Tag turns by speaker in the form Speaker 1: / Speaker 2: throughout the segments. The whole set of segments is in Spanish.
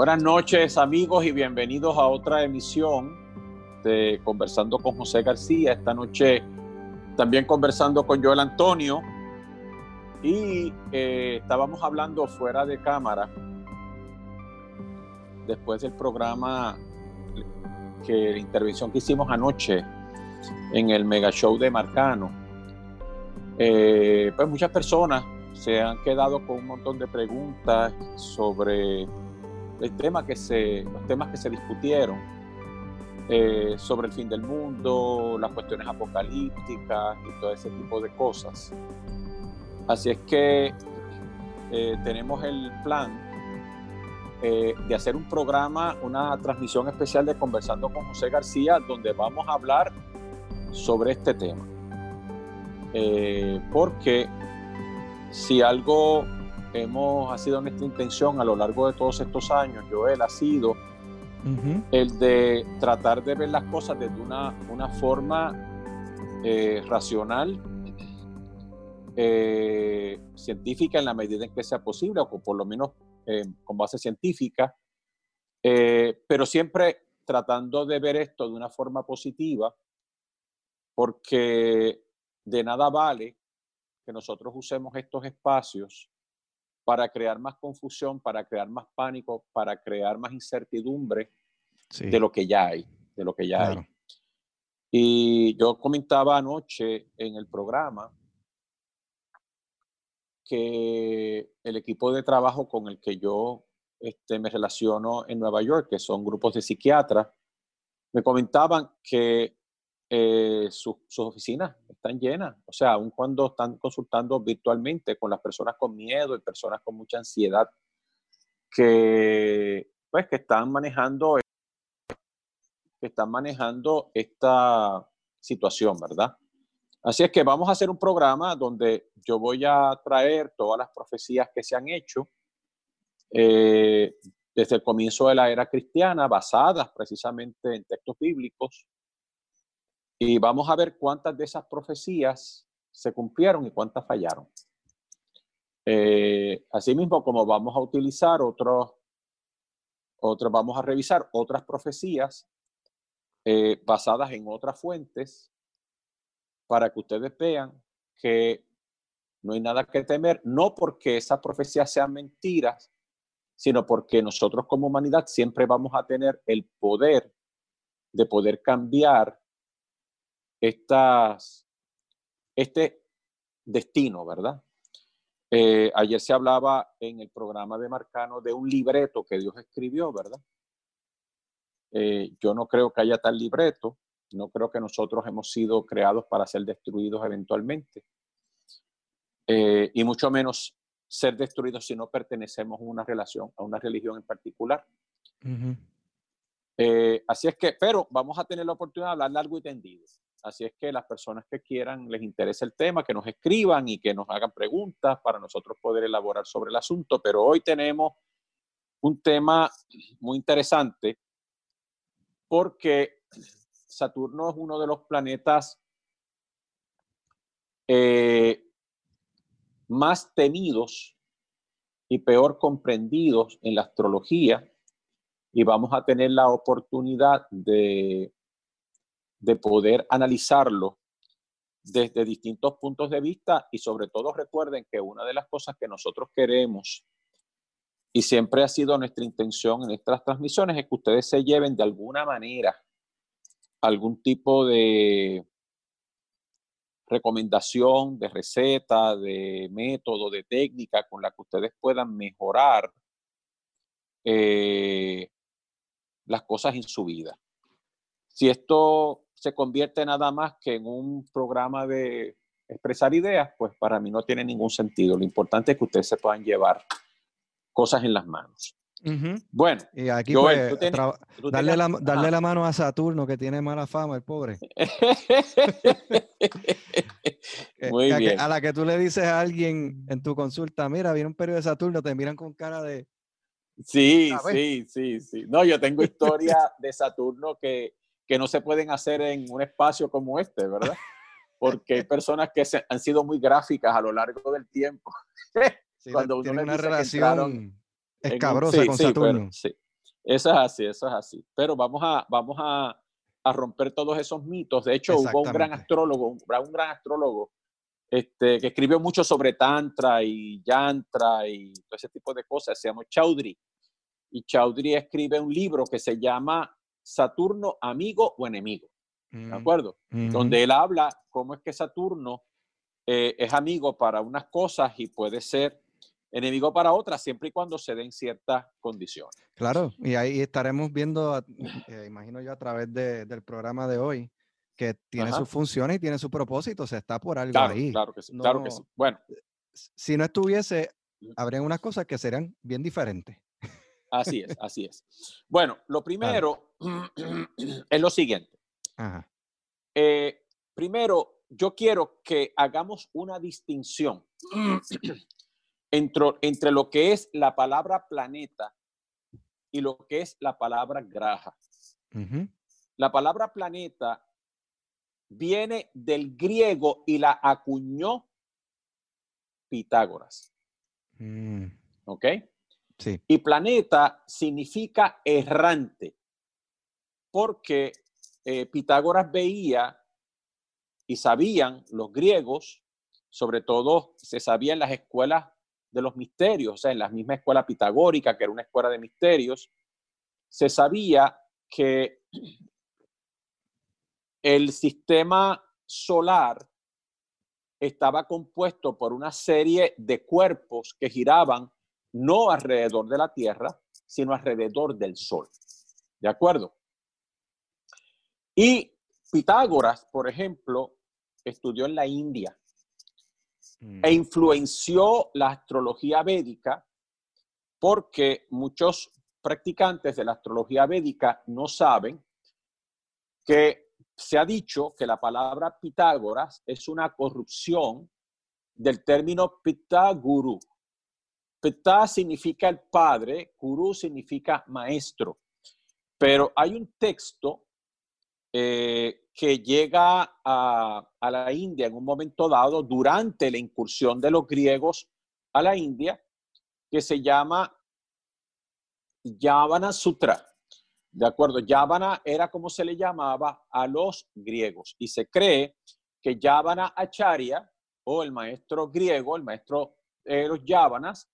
Speaker 1: Buenas noches amigos y bienvenidos a otra emisión de Conversando con José García. Esta noche también conversando con Joel Antonio y eh, estábamos hablando fuera de cámara después del programa que la intervención que hicimos anoche en el mega show de Marcano. Eh, pues muchas personas se han quedado con un montón de preguntas sobre el tema que se, los temas que se discutieron eh, sobre el fin del mundo, las cuestiones apocalípticas y todo ese tipo de cosas. Así es que eh, tenemos el plan eh, de hacer un programa, una transmisión especial de Conversando con José García, donde vamos a hablar sobre este tema. porque si algo hemos ha sido nuestra intención a lo largo de todos estos años, Joel, ha sido el de tratar de ver las cosas desde una, una forma eh, racional, eh, científica en la medida en que sea posible, o por lo menos eh, con base científica, pero siempre tratando de ver esto de una forma positiva, porque de nada vale que nosotros usemos estos espacios para crear más confusión, para crear más pánico, para crear más incertidumbre de lo que ya hay, de lo que ya hay. Y yo comentaba anoche en el programa que el equipo de trabajo con el que yo este, me relaciono en Nueva York, que son grupos de psiquiatras, me comentaban que eh, sus oficinas están llenas. O sea, aun cuando están consultando virtualmente con las personas con miedo y personas con mucha ansiedad que, pues, que están manejando que están manejando esta situación, ¿verdad? Así es que vamos a hacer un programa donde yo voy a traer todas las profecías que se han hecho eh, desde el comienzo de la era cristiana, basadas precisamente en textos bíblicos, y vamos a ver cuántas de esas profecías se cumplieron y cuántas fallaron. Eh, asimismo, como vamos a utilizar otros, otros, vamos a revisar otras profecías eh, basadas en otras fuentes para que ustedes vean que no hay nada que temer, no porque esas profecías sean mentiras, sino porque nosotros como humanidad siempre vamos a tener el poder de poder cambiar estas, este destino, ¿verdad? Eh, ayer se hablaba en el programa de Marcano de un libreto que Dios escribió, ¿verdad? Eh, yo no creo que haya tal libreto, no creo que nosotros hemos sido creados para ser destruidos eventualmente, eh, y mucho menos ser destruidos si no pertenecemos a una relación, a una religión en particular. así es que, pero vamos a tener la oportunidad de hablar largo y tendido. Así es que las personas que quieran, les interese el tema, que nos escriban y que nos hagan preguntas para nosotros poder elaborar sobre el asunto. Pero hoy tenemos un tema muy interesante porque Saturno es uno de los planetas eh, más temidos y peor comprendidos en la astrología y vamos a tener la oportunidad de de poder analizarlo desde distintos puntos de vista y sobre todo recuerden que una de las cosas que nosotros queremos y siempre ha sido nuestra intención en estas transmisiones es que ustedes se lleven de alguna manera algún tipo de recomendación, de receta, de método, de técnica con la que ustedes puedan mejorar eh, las cosas en su vida. Si esto se convierte nada más que en un programa de expresar ideas, pues para mí no tiene ningún sentido. Lo importante es que ustedes se puedan llevar cosas en las manos. Bueno,
Speaker 2: y aquí pues, darle, la, darle la, mano a Saturno que tiene mala fama, el pobre. Muy bien. a la que tú le dices a alguien en tu consulta, mira, viene un periodo de Saturno, te miran con cara de...
Speaker 1: Sí, sí, sí, sí. No, yo tengo historia de Saturno que que no se pueden hacer en un espacio como este, ¿verdad? Porque hay personas que se, han sido muy gráficas a lo largo del tiempo.
Speaker 2: Cuando uno una relación escabrosa con Saturno.
Speaker 1: sí, Eso es así, eso es así. Pero vamos a, vamos a, a romper todos esos mitos. De hecho, hubo un gran astrólogo, un, un gran astrólogo este, que escribió mucho sobre Tantra y Yantra y todo ese tipo de cosas, se llama Chaudhry. Y Chaudhry escribe un libro que se llama Saturno, amigo o enemigo. ¿De mm, acuerdo? Donde él habla cómo es que Saturno eh, es amigo para unas cosas y puede ser enemigo para otras, siempre y cuando se den ciertas condiciones.
Speaker 2: Claro, y ahí estaremos viendo, eh, imagino yo a través del programa de hoy, que tiene sus funciones y tiene su propósito, se está por algo ahí.
Speaker 1: Claro que sí, claro que sí. Bueno.
Speaker 2: Si no estuviese, habría unas cosas que serían bien diferentes.
Speaker 1: Así es, así es. Bueno, lo primero es lo siguiente. Eh, primero, yo quiero que hagamos una distinción entre, entre lo que es la palabra planeta y lo que es la palabra graja. La palabra planeta viene del griego y la acuñó Pitágoras. Mm. ¿Ok?
Speaker 2: Sí.
Speaker 1: Y planeta significa errante, porque eh, Pitágoras veía y sabían los griegos, sobre todo se sabía en las escuelas de los misterios, o sea, en la misma escuela pitagórica, que era una escuela de misterios, se sabía que el sistema solar estaba compuesto por una serie de cuerpos que giraban no alrededor de la Tierra, sino alrededor del Sol. ¿De acuerdo? Y Pitágoras, por ejemplo, estudió en la India mm. e influenció la astrología védica porque muchos practicantes de la astrología védica no saben que se ha dicho que la palabra Pitágoras es una corrupción del término Pitaguru. Pitá significa el padre, Guru significa maestro. Pero hay un texto eh, que llega a, a, la India en un momento dado durante la incursión de los griegos a la India, que se llama Yavana Sutra. De acuerdo, Yavana era como se le llamaba a los griegos y se cree que Yavana Acharya o el maestro griego, el maestro de los Yavanas,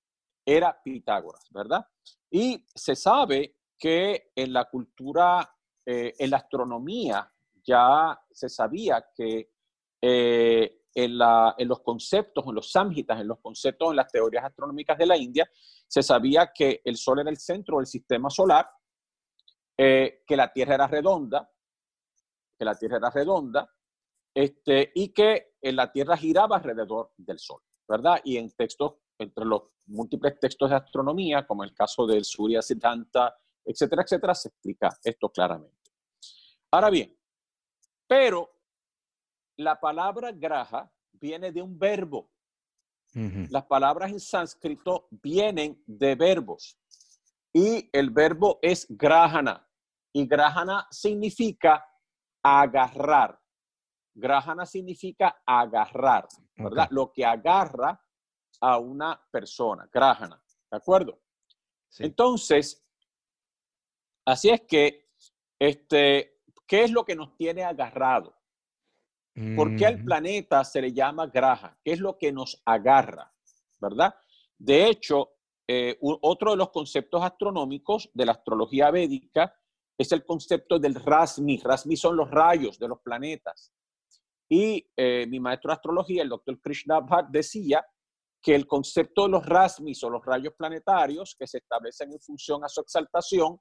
Speaker 1: era Pitágoras, ¿verdad? Y se sabe que en la cultura, eh, en la astronomía, ya se sabía que eh, en, los conceptos, en los samhitas, en los conceptos, en las teorías astronómicas de la India, se sabía que el Sol era el centro del sistema solar eh, que la Tierra era redonda, que la Tierra era redonda, este, y que la Tierra giraba alrededor del Sol, ¿verdad? Y en textos, entre los múltiples textos de astronomía, como el caso del Surya Siddhanta, etcétera, etcétera, se explica esto claramente. Ahora bien, pero la palabra graja viene de un verbo. Las palabras en sánscrito vienen de verbos y el verbo es grahana. Y grahana significa agarrar. Grahana significa agarrar, ¿verdad? Lo que agarra a una persona, grahana, ¿de acuerdo? Entonces, así es que, este, ¿qué es lo que nos tiene agarrado? ¿Por qué al planeta se le llama graja? ¿Qué es lo que nos agarra? ¿Verdad? De hecho, eh, otro de los conceptos astronómicos de la astrología védica es el concepto del Rasmi. Rasmi son los rayos de los planetas. Y eh, mi maestro de astrología, el doctor Krishna Bhatt, decía que el concepto de los Rasmis o los rayos planetarios que se establecen en función a su exaltación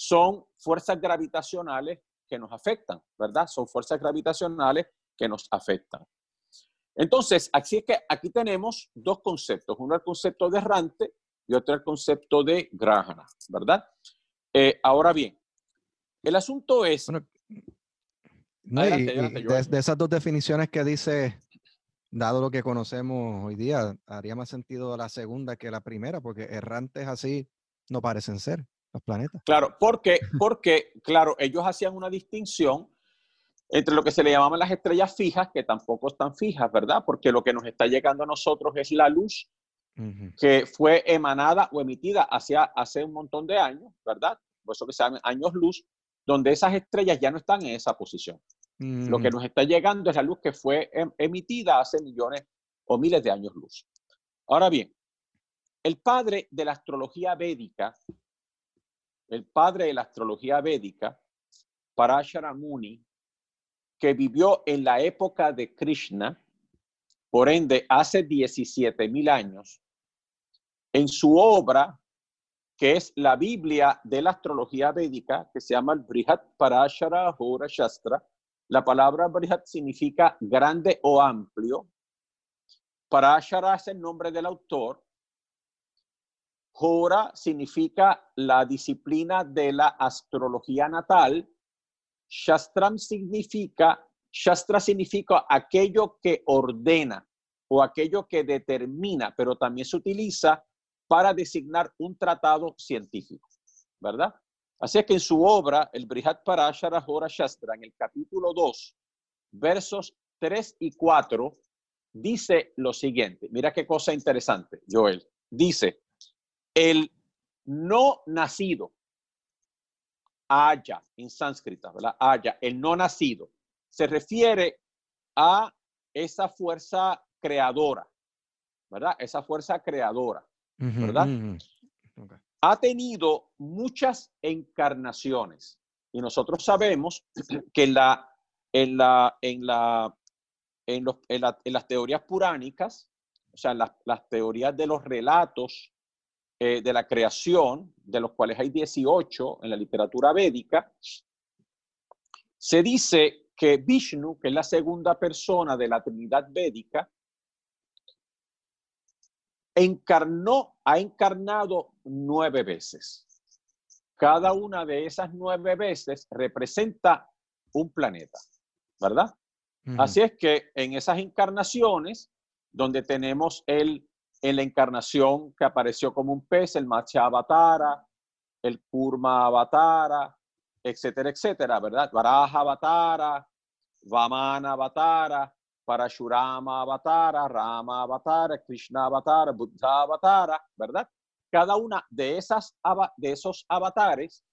Speaker 1: son fuerzas gravitacionales que nos afectan, ¿verdad? Son fuerzas gravitacionales que nos afectan. Entonces, así es que aquí tenemos dos conceptos. Uno el concepto de errante y otro el concepto de grahana, ¿verdad? Eh, ahora bien, el asunto es...
Speaker 2: de, esas dos definiciones que dice, dado lo que conocemos hoy día, haría más sentido la segunda que la primera, porque errantes así no parecen ser los planetas.
Speaker 1: Claro, porque, porque claro, ellos hacían una distinción entre lo que se le llamaban las estrellas fijas, que tampoco están fijas, ¿verdad? Porque lo que nos está llegando a nosotros es la luz que fue emanada o emitida hacia, hace un montón de años, ¿verdad? por eso que se llaman años luz, donde esas estrellas ya no están en esa posición. Lo que nos está llegando es la luz que fue em- emitida hace millones o miles de años luz. Ahora bien, el padre de la astrología védica, el padre de la astrología védica, Parashara Muni, que vivió en la época de Krishna, por ende, hace 17 mil años, en su obra, que es la Biblia de la astrología védica, que se llama el Brihat Parashara Hora Shastra. La palabra Brihat significa grande o amplio. Parashara es el nombre del autor. Hora significa la disciplina de la astrología natal. Shastram significa, Shastra significa aquello que ordena o aquello que determina, pero también se utiliza para designar un tratado científico, ¿verdad? Así es que en su obra, el Brihat Parashara Hora Shastra, en el capítulo 2, versos 3 y 4, dice lo siguiente. Mira qué cosa interesante, Joel. Dice, el no nacido, Aya, en sánscrita, ¿verdad? Aya, el no nacido, se refiere a esa fuerza creadora, ¿verdad? Esa fuerza creadora. ¿verdad? ha tenido muchas encarnaciones y nosotros sabemos que en la en la en la en, los- en la- en las teorías puránicas, o sea, las, las teorías de los relatos eh, de la creación, de los cuales hay 18 en la literatura védica, se dice que Vishnu, que es la segunda persona de la Trinidad védica, encarnó, ha encarnado nueve veces. Cada una de esas nueve veces representa un planeta, ¿verdad? Así es que en esas encarnaciones, donde tenemos el, en la encarnación que apareció como un pez, el Matsya Avatara, el Kurma Avatara, etcétera, etcétera, ¿verdad? Varaha Avatara, Vamana Avatara, Parashurama Avatara, Rama Avatara, Krishna Avatara, Buddha Avatara, ¿verdad? Cada una de, esas, de esos avatares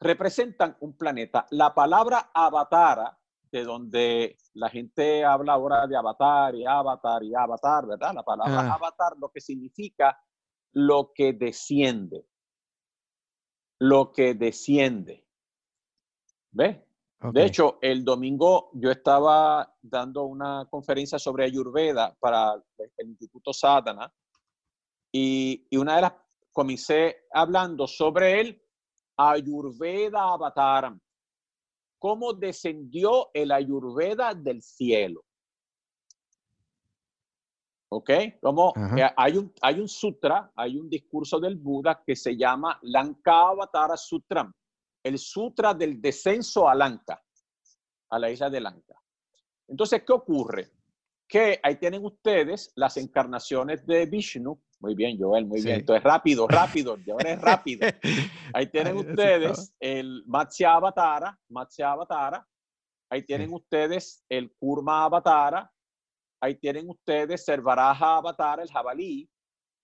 Speaker 1: representan un planeta. La palabra avatara, de donde la gente habla ahora de avatar y avatar y avatar, ¿verdad? La palabra
Speaker 2: Ah.
Speaker 1: avatar lo que significa lo que desciende. Lo que desciende. ¿Ves?
Speaker 2: Ok.
Speaker 1: De hecho, el domingo yo estaba dando una conferencia sobre Ayurveda para el Instituto Sadhana y, y una de las comencé hablando sobre el Ayurveda Avataram, cómo descendió el Ayurveda del cielo. ¿Ok? Como
Speaker 2: Ajá.
Speaker 1: eh, hay, un, hay un sutra, hay un discurso del Buda que se llama Lankavatara Sutram, el sutra del descenso a Lanka, a la isla de Lanka. Entonces, ¿qué ocurre? Que ahí tienen ustedes las encarnaciones de Vishnu. Muy bien, Joel, muy bien.
Speaker 2: Sí.
Speaker 1: Entonces, rápido, rápido, Joel es rápido. Ahí tienen
Speaker 2: Ay,
Speaker 1: ustedes el Matsya Avatara, Matsya Avatara. Ahí tienen ustedes el Kurma Avatara. Ahí tienen ustedes el Varaha Avatara, el jabalí.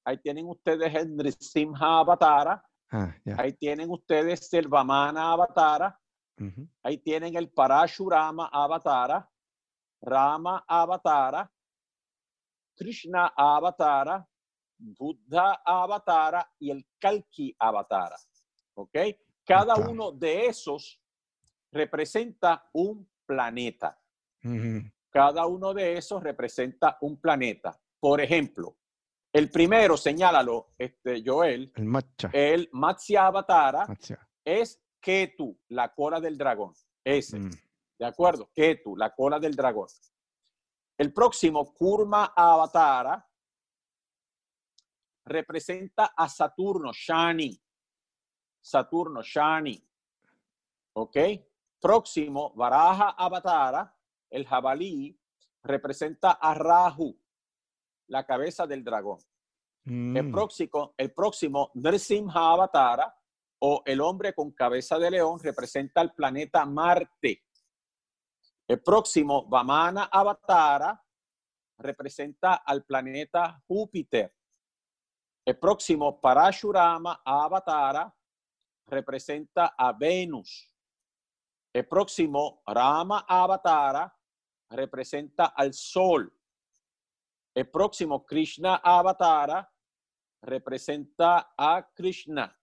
Speaker 1: Ahí tienen ustedes el Nrisimha Avatara.
Speaker 2: Ah, ya.
Speaker 1: Ahí tienen ustedes el Vamana Avatara.
Speaker 2: Ujú.
Speaker 1: Ahí tienen el Parashurama Avatara, Rama Avatara, Krishna Avatara, Buddha Avatara y el Kalki Avatara. ¿Ok? Cada uno de esos representa un planeta. Cada uno de esos representa un planeta. Por ejemplo, el primero, señálalo, este, Joel,
Speaker 2: El matcha.
Speaker 1: el Matsya Avatara
Speaker 2: matcha.
Speaker 1: es Ketu, la cola del dragón. Ese.
Speaker 2: Mm.
Speaker 1: ¿De acuerdo? Ketu, la cola del dragón. El próximo, Kurma Avatara, representa a Saturno, Shani. Saturno, Shani. ¿Ok? Próximo, Varaha Avatara, el jabalí, representa a Rahu, la cabeza del dragón. El
Speaker 2: Mm.
Speaker 1: próximo, el próximo Nrsimha Avatara o el hombre con cabeza de león representa al planeta Marte. El próximo Vamana Avatara representa al planeta Júpiter. El próximo Parashurama Avatara representa a Venus. El próximo Rama Avatara representa al Sol. El próximo Krishna Avatara representa a Krishna.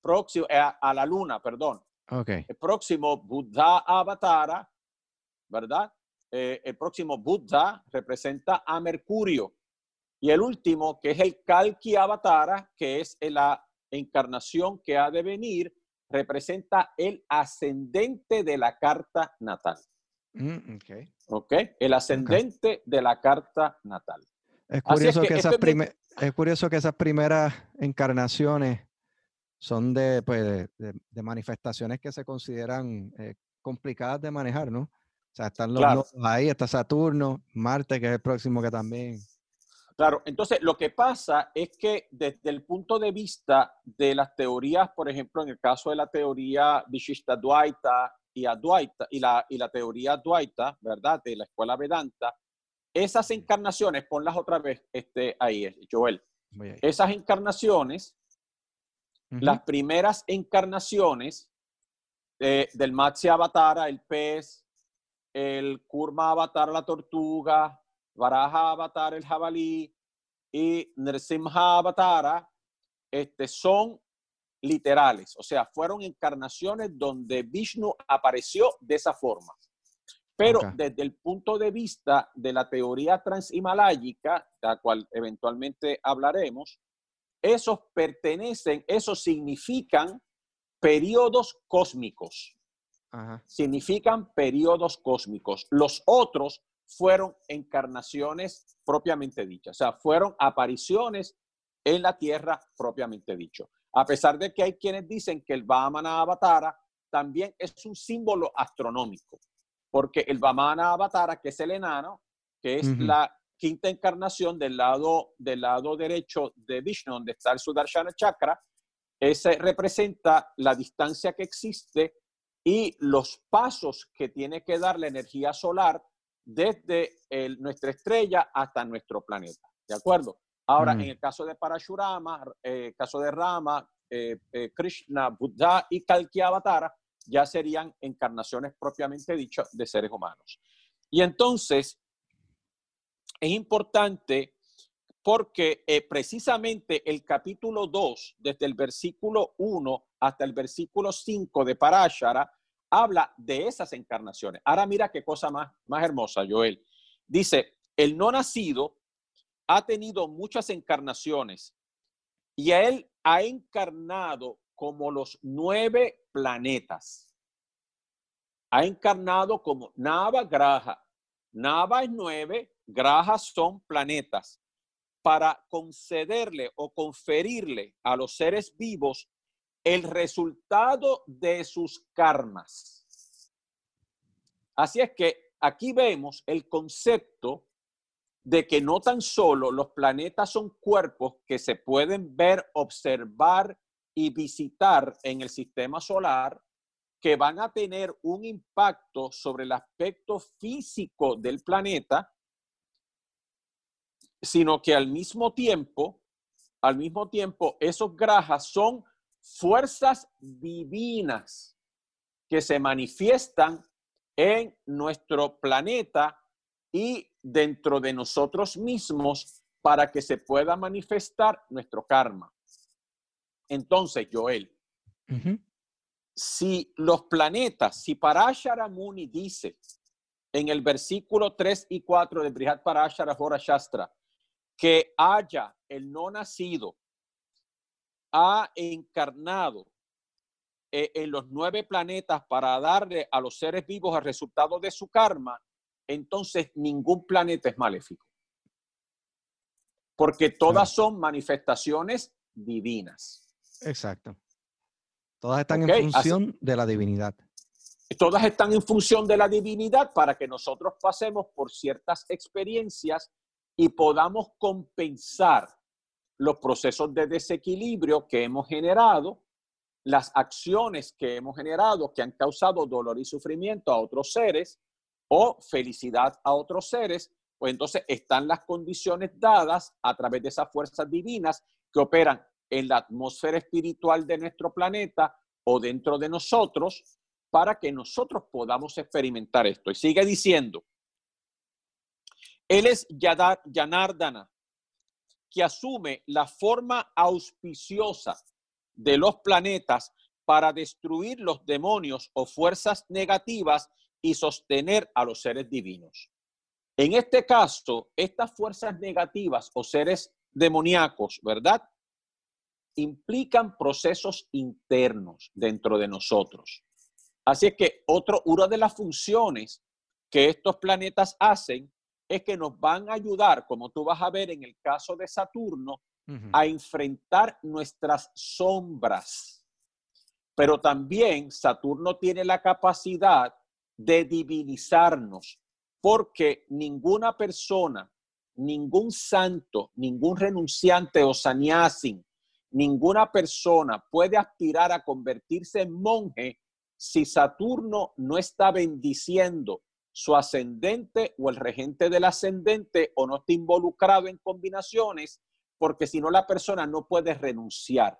Speaker 1: Próximo, eh, a, la luna, perdón.
Speaker 2: Okay.
Speaker 1: El próximo Buddha Avatara, ¿verdad? Eh, el próximo Buddha representa a Mercurio. Y el último, que es el Kalki Avatara, que es la encarnación que ha de venir, representa el ascendente de la carta natal.
Speaker 2: Mm, okay.
Speaker 1: ok. El ascendente de la carta natal.
Speaker 2: Es curioso, que, esas es curioso que esas primeras encarnaciones son de, pues, de, manifestaciones que se consideran eh, complicadas de manejar, ¿no? O sea, están los ahí, está Saturno, Marte, que es el próximo que también.
Speaker 1: Claro, entonces lo que pasa es que desde el punto de vista de las teorías, por ejemplo, en el caso de la teoría Vishishta Dvaita y Advaita y la, y la teoría Dvaita, ¿verdad? De la escuela Vedanta, esas encarnaciones, ponlas otra vez este, ahí, Joel. Esas encarnaciones, las primeras encarnaciones eh, del Matsya Avatara, el pez, el Kurma Avatar, la tortuga, Varaha Avatar, el jabalí, y Nrsimha Avatara, este, son literales, o sea, fueron encarnaciones donde Vishnu apareció de esa forma. Pero desde el punto de vista de la teoría transhimaláyica, de la cual eventualmente hablaremos, esos pertenecen, esos significan periodos cósmicos. Significan periodos cósmicos. Los otros fueron encarnaciones propiamente dichas, o sea, fueron apariciones en la tierra propiamente dicho. A pesar de que hay quienes dicen que el Vamana Avatara también es un símbolo astronómico porque el Vamana Avatara, que es el enano, que es la quinta encarnación del lado, del lado derecho de Vishnu, donde está el Sudarshana Chakra, ese representa la distancia que existe y los pasos que tiene que dar la energía solar desde nuestra estrella hasta nuestro planeta. ¿De acuerdo? Ahora, en el caso de Parashurama, eh, caso de Rama, eh, eh, Krishna, Buddha y Kalki Avatara, ya serían encarnaciones propiamente dichas de seres humanos. Y entonces, es importante porque eh, precisamente el capítulo 2, desde el versículo 1 hasta el versículo 5 de Parashara, habla de esas encarnaciones. Ahora mira qué cosa más, más hermosa, Joel. Dice, el no nacido ha tenido muchas encarnaciones y a él ha encarnado como los nueve planetas. Ha encarnado como Nava Graha. Nava es nueve, Graha son planetas, para concederle o conferirle a los seres vivos el resultado de sus karmas. Así es que aquí vemos el concepto de que no tan solo los planetas son cuerpos que se pueden ver, observar y visitar en el sistema solar que van a tener un impacto sobre el aspecto físico del planeta, sino que al mismo tiempo, al mismo tiempo, esos grajas son fuerzas divinas que se manifiestan en nuestro planeta y dentro de nosotros mismos para que se pueda manifestar nuestro karma. Entonces, Joel, si los planetas, si Parashara Muni dice en el versículo 3 y 4 de Brihad Parashara Hora Shastra que haya el no nacido, ha encarnado eh, en los nueve planetas para darle a los seres vivos el resultado de su karma, entonces ningún planeta es maléfico. Porque todas son manifestaciones divinas.
Speaker 2: Exacto. Todas están en función de la divinidad.
Speaker 1: Todas están en función de la divinidad para que nosotros pasemos por ciertas experiencias y podamos compensar los procesos de desequilibrio que hemos generado, las acciones que hemos generado que han causado dolor y sufrimiento a otros seres o felicidad a otros seres, pues entonces están las condiciones dadas a través de esas fuerzas divinas que operan en la atmósfera espiritual de nuestro planeta o dentro de nosotros para que nosotros podamos experimentar esto. Y sigue diciendo, él es Yanardana, que asume la forma auspiciosa de los planetas para destruir los demonios o fuerzas negativas y sostener a los seres divinos. En este caso, estas fuerzas negativas o seres demoníacos, ¿verdad? Implican procesos internos dentro de nosotros. Así es que otro, una de las funciones que estos planetas hacen es que nos van a ayudar, como tú vas a ver en el caso de Saturno, a enfrentar nuestras sombras. Pero también Saturno tiene la capacidad de divinizarnos, porque ninguna persona, ningún santo, ningún renunciante o sannyasin, ninguna persona puede aspirar a convertirse en monje si Saturno no está bendiciendo su ascendente o el regente del ascendente o no está involucrado en combinaciones, porque si no la persona no puede renunciar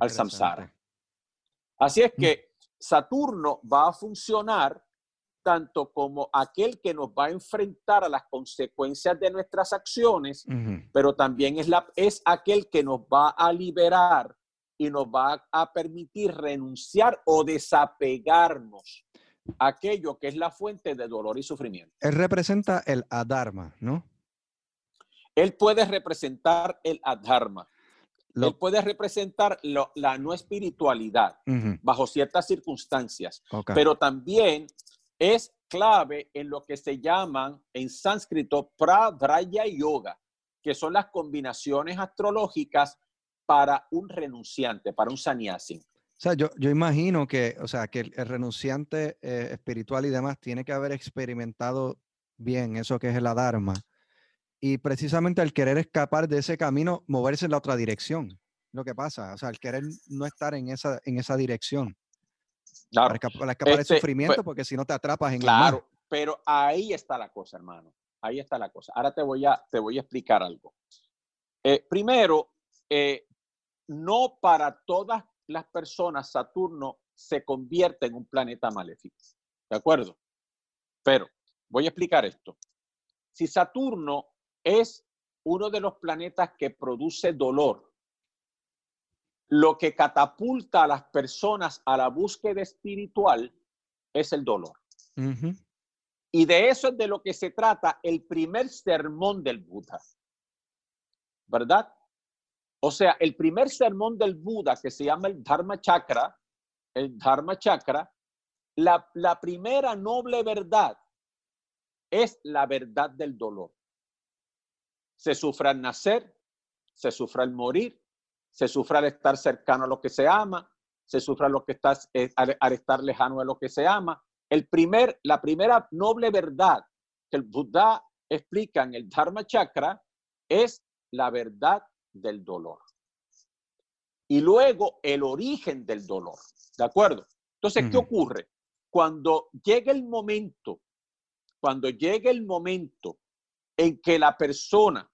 Speaker 1: al samsara. Así es mm. que Saturno va a funcionar tanto como aquel que nos va a enfrentar a las consecuencias de nuestras acciones, pero también es, la, es aquel que nos va a liberar y nos va a permitir renunciar o desapegarnos aquello que es la fuente de dolor y sufrimiento.
Speaker 2: Él representa el adharma, ¿no?
Speaker 1: Él puede representar el adharma. Él puede representar la no espiritualidad bajo ciertas circunstancias, pero también es clave en lo que se llaman en sánscrito pradraya yoga, que son las combinaciones astrológicas para un renunciante, para un sannyasi.
Speaker 2: O sea, yo, yo imagino que, o sea, que el, renunciante eh, espiritual y demás tiene que haber experimentado bien eso que es el dharma. Y precisamente al querer escapar de ese camino, moverse en la otra dirección. Lo que pasa, o sea, al querer no estar en esa, en esa dirección. Para escapar, del este, sufrimiento, pues porque si no te atrapas en
Speaker 1: Claro, pero ahí está la cosa, hermano. Ahí está la cosa. Ahora te voy a, te voy a explicar algo. Eh, primero, eh, no para todas las personas Saturno se convierte en un planeta maléfico. ¿De acuerdo? Pero voy a explicar esto. Si Saturno es uno de los planetas que produce dolor, lo que catapulta a las personas a la búsqueda espiritual es el dolor. Y de eso es de lo que se trata el primer sermón del Buda. ¿Verdad? O sea, el primer sermón del Buda que se llama el Dharma Chakra, el Dharma Chakra, la, la primera noble verdad es la verdad del dolor. Se sufre al nacer, se sufre al morir, se sufre al estar cercano a lo que se ama, se sufre lo que estás, eh, al, estar lejano a lo que se ama. El primer, la primera noble verdad que el Buda explica en el Dharma Chakra es la verdad del dolor. Y luego el origen del dolor. ¿De acuerdo? Entonces, ¿qué ocurre? Cuando llega el momento, cuando llega el momento en que la persona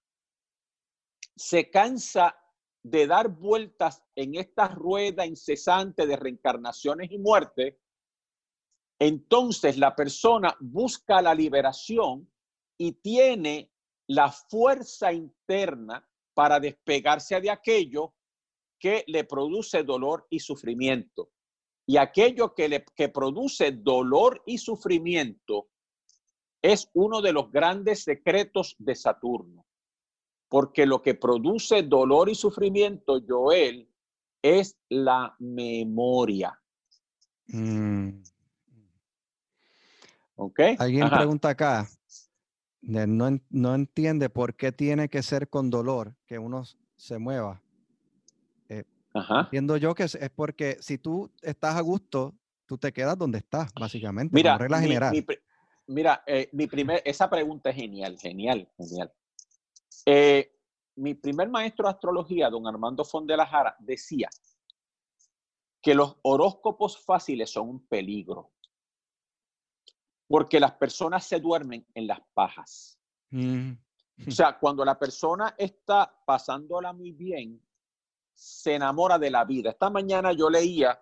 Speaker 1: se cansa de dar vueltas en esta rueda incesante de reencarnaciones y muerte, entonces la persona busca la liberación y tiene la fuerza interna para despegarse de aquello que le produce dolor y sufrimiento. Y aquello que le que produce dolor y sufrimiento es uno de los grandes secretos de Saturno. Porque lo que produce dolor y sufrimiento, Joel, es la memoria. Mm.
Speaker 2: ¿Ok? Alguien pregunta acá, no, no, entiende por qué tiene que ser con dolor que uno se mueva. Eh, entiendo yo que es, porque si tú estás a gusto, tú te quedas donde estás, básicamente.
Speaker 1: Mira, regla general. mira, eh, mi primer, esa pregunta es genial, genial, genial. Eh, mi primer maestro de astrología, don Armando Fondelajara, decía que los horóscopos fáciles son un peligro, porque las personas se duermen en las pajas. Mm. O sea, cuando la persona está pasándola muy bien, se enamora de la vida. Esta mañana yo leía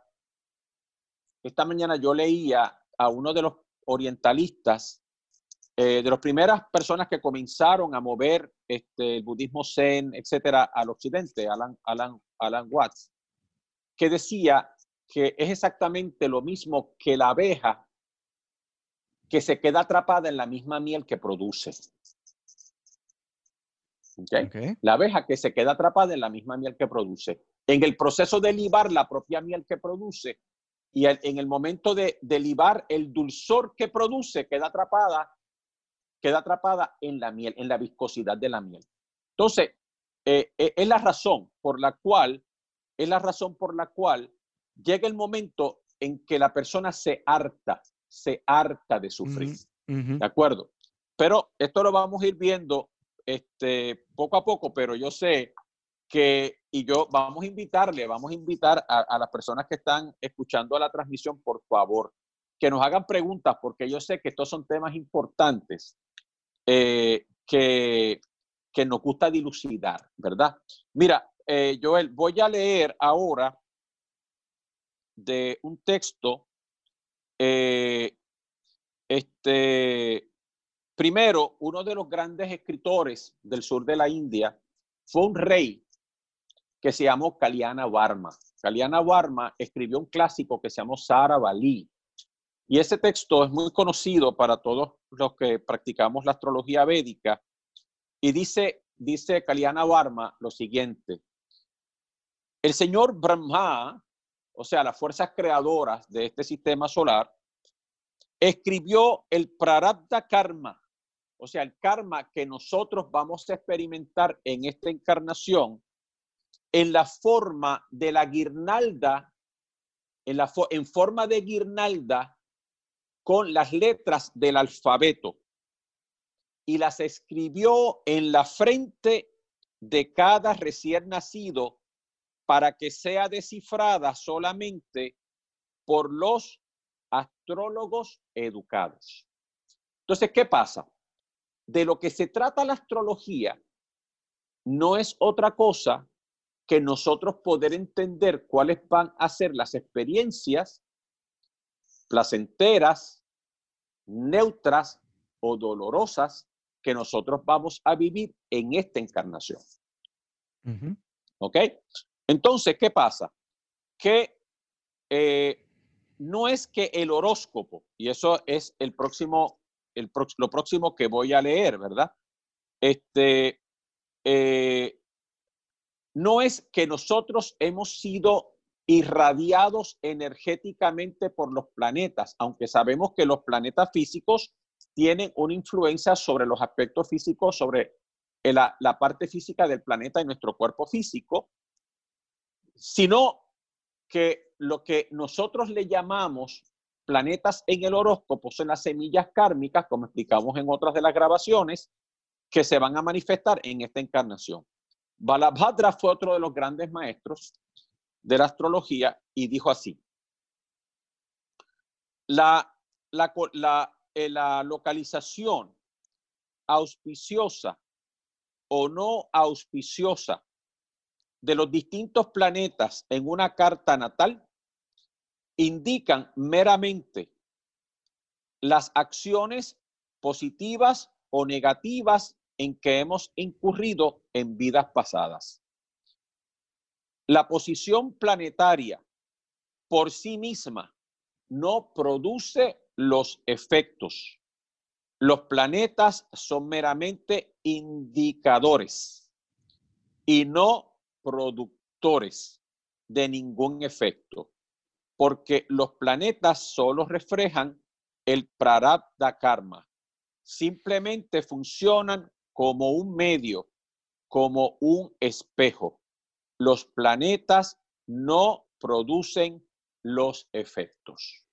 Speaker 1: esta mañana yo leía a uno de los orientalistas, eh, de las primeras personas que comenzaron a mover este, el budismo zen, etcétera, al occidente, Alan, Alan, Alan Watts, que decía que es exactamente lo mismo que la abeja que se queda atrapada en la misma miel que produce. La abeja que se queda atrapada en la misma miel que produce. En el proceso de libar la propia miel que produce y en el momento de, de libar el dulzor que produce queda atrapada, queda atrapada en la miel, en la viscosidad de la miel. Entonces, eh, eh, es la razón por la cual, es la razón por la cual llega el momento en que la persona se harta, se harta de sufrir. ¿De acuerdo? Pero esto lo vamos a ir viendo este, poco a poco, pero yo sé que, y yo vamos a invitarle, vamos a invitar a, las personas que están escuchando la transmisión, por favor, que nos hagan preguntas, porque yo sé que estos son temas importantes eh, que, que nos gusta dilucidar, ¿verdad? Mira, eh, Joel, voy a leer ahora de un texto, eh, este, primero, uno de los grandes escritores del sur de la India fue un rey que se llamó Kalyana Varma. Kalyana Varma escribió un clásico que se llamó Sara Bali. Y ese texto es muy conocido para todos los que practicamos la astrología védica. Y dice, dice Kalyana Varma lo siguiente. El señor Brahma, o sea, las fuerzas creadoras de este sistema solar, escribió el Prarabdha Karma, o sea, el karma que nosotros vamos a experimentar en esta encarnación, en la forma de la guirnalda, en, la en forma de guirnalda con las letras del alfabeto. Y las escribió en la frente de cada recién nacido para que sea descifrada solamente por los astrólogos educados. Entonces, ¿qué pasa? De lo que se trata la astrología no es otra cosa que nosotros poder entender cuáles van a ser las experiencias placenteras, neutras o dolorosas que nosotros vamos a vivir en esta encarnación. ¿Ok? Entonces, ¿qué pasa? Que eh, no es que el horóscopo, y eso es el próximo, el lo próximo que voy a leer, ¿verdad? Este, eh, no es que nosotros hemos sido irradiados energéticamente por los planetas, aunque sabemos que los planetas físicos tienen una influencia sobre los aspectos físicos, sobre la, la parte física del planeta y nuestro cuerpo físico, sino que lo que nosotros le llamamos planetas en el horóscopo son las semillas kármicas, como explicamos en otras de las grabaciones, que se van a manifestar en esta encarnación. Balabhadra fue otro de los grandes maestros de la astrología y dijo así, la, la, eh, la localización auspiciosa o no auspiciosa de los distintos planetas en una carta natal indican meramente las acciones positivas o negativas en que hemos incurrido en vidas pasadas. La posición planetaria por sí misma no produce los efectos. Los planetas son meramente indicadores y no productores de ningún efecto, porque los planetas solo reflejan el prarabdha karma. Simplemente funcionan como un medio, como un espejo. Los planetas no producen los efectos.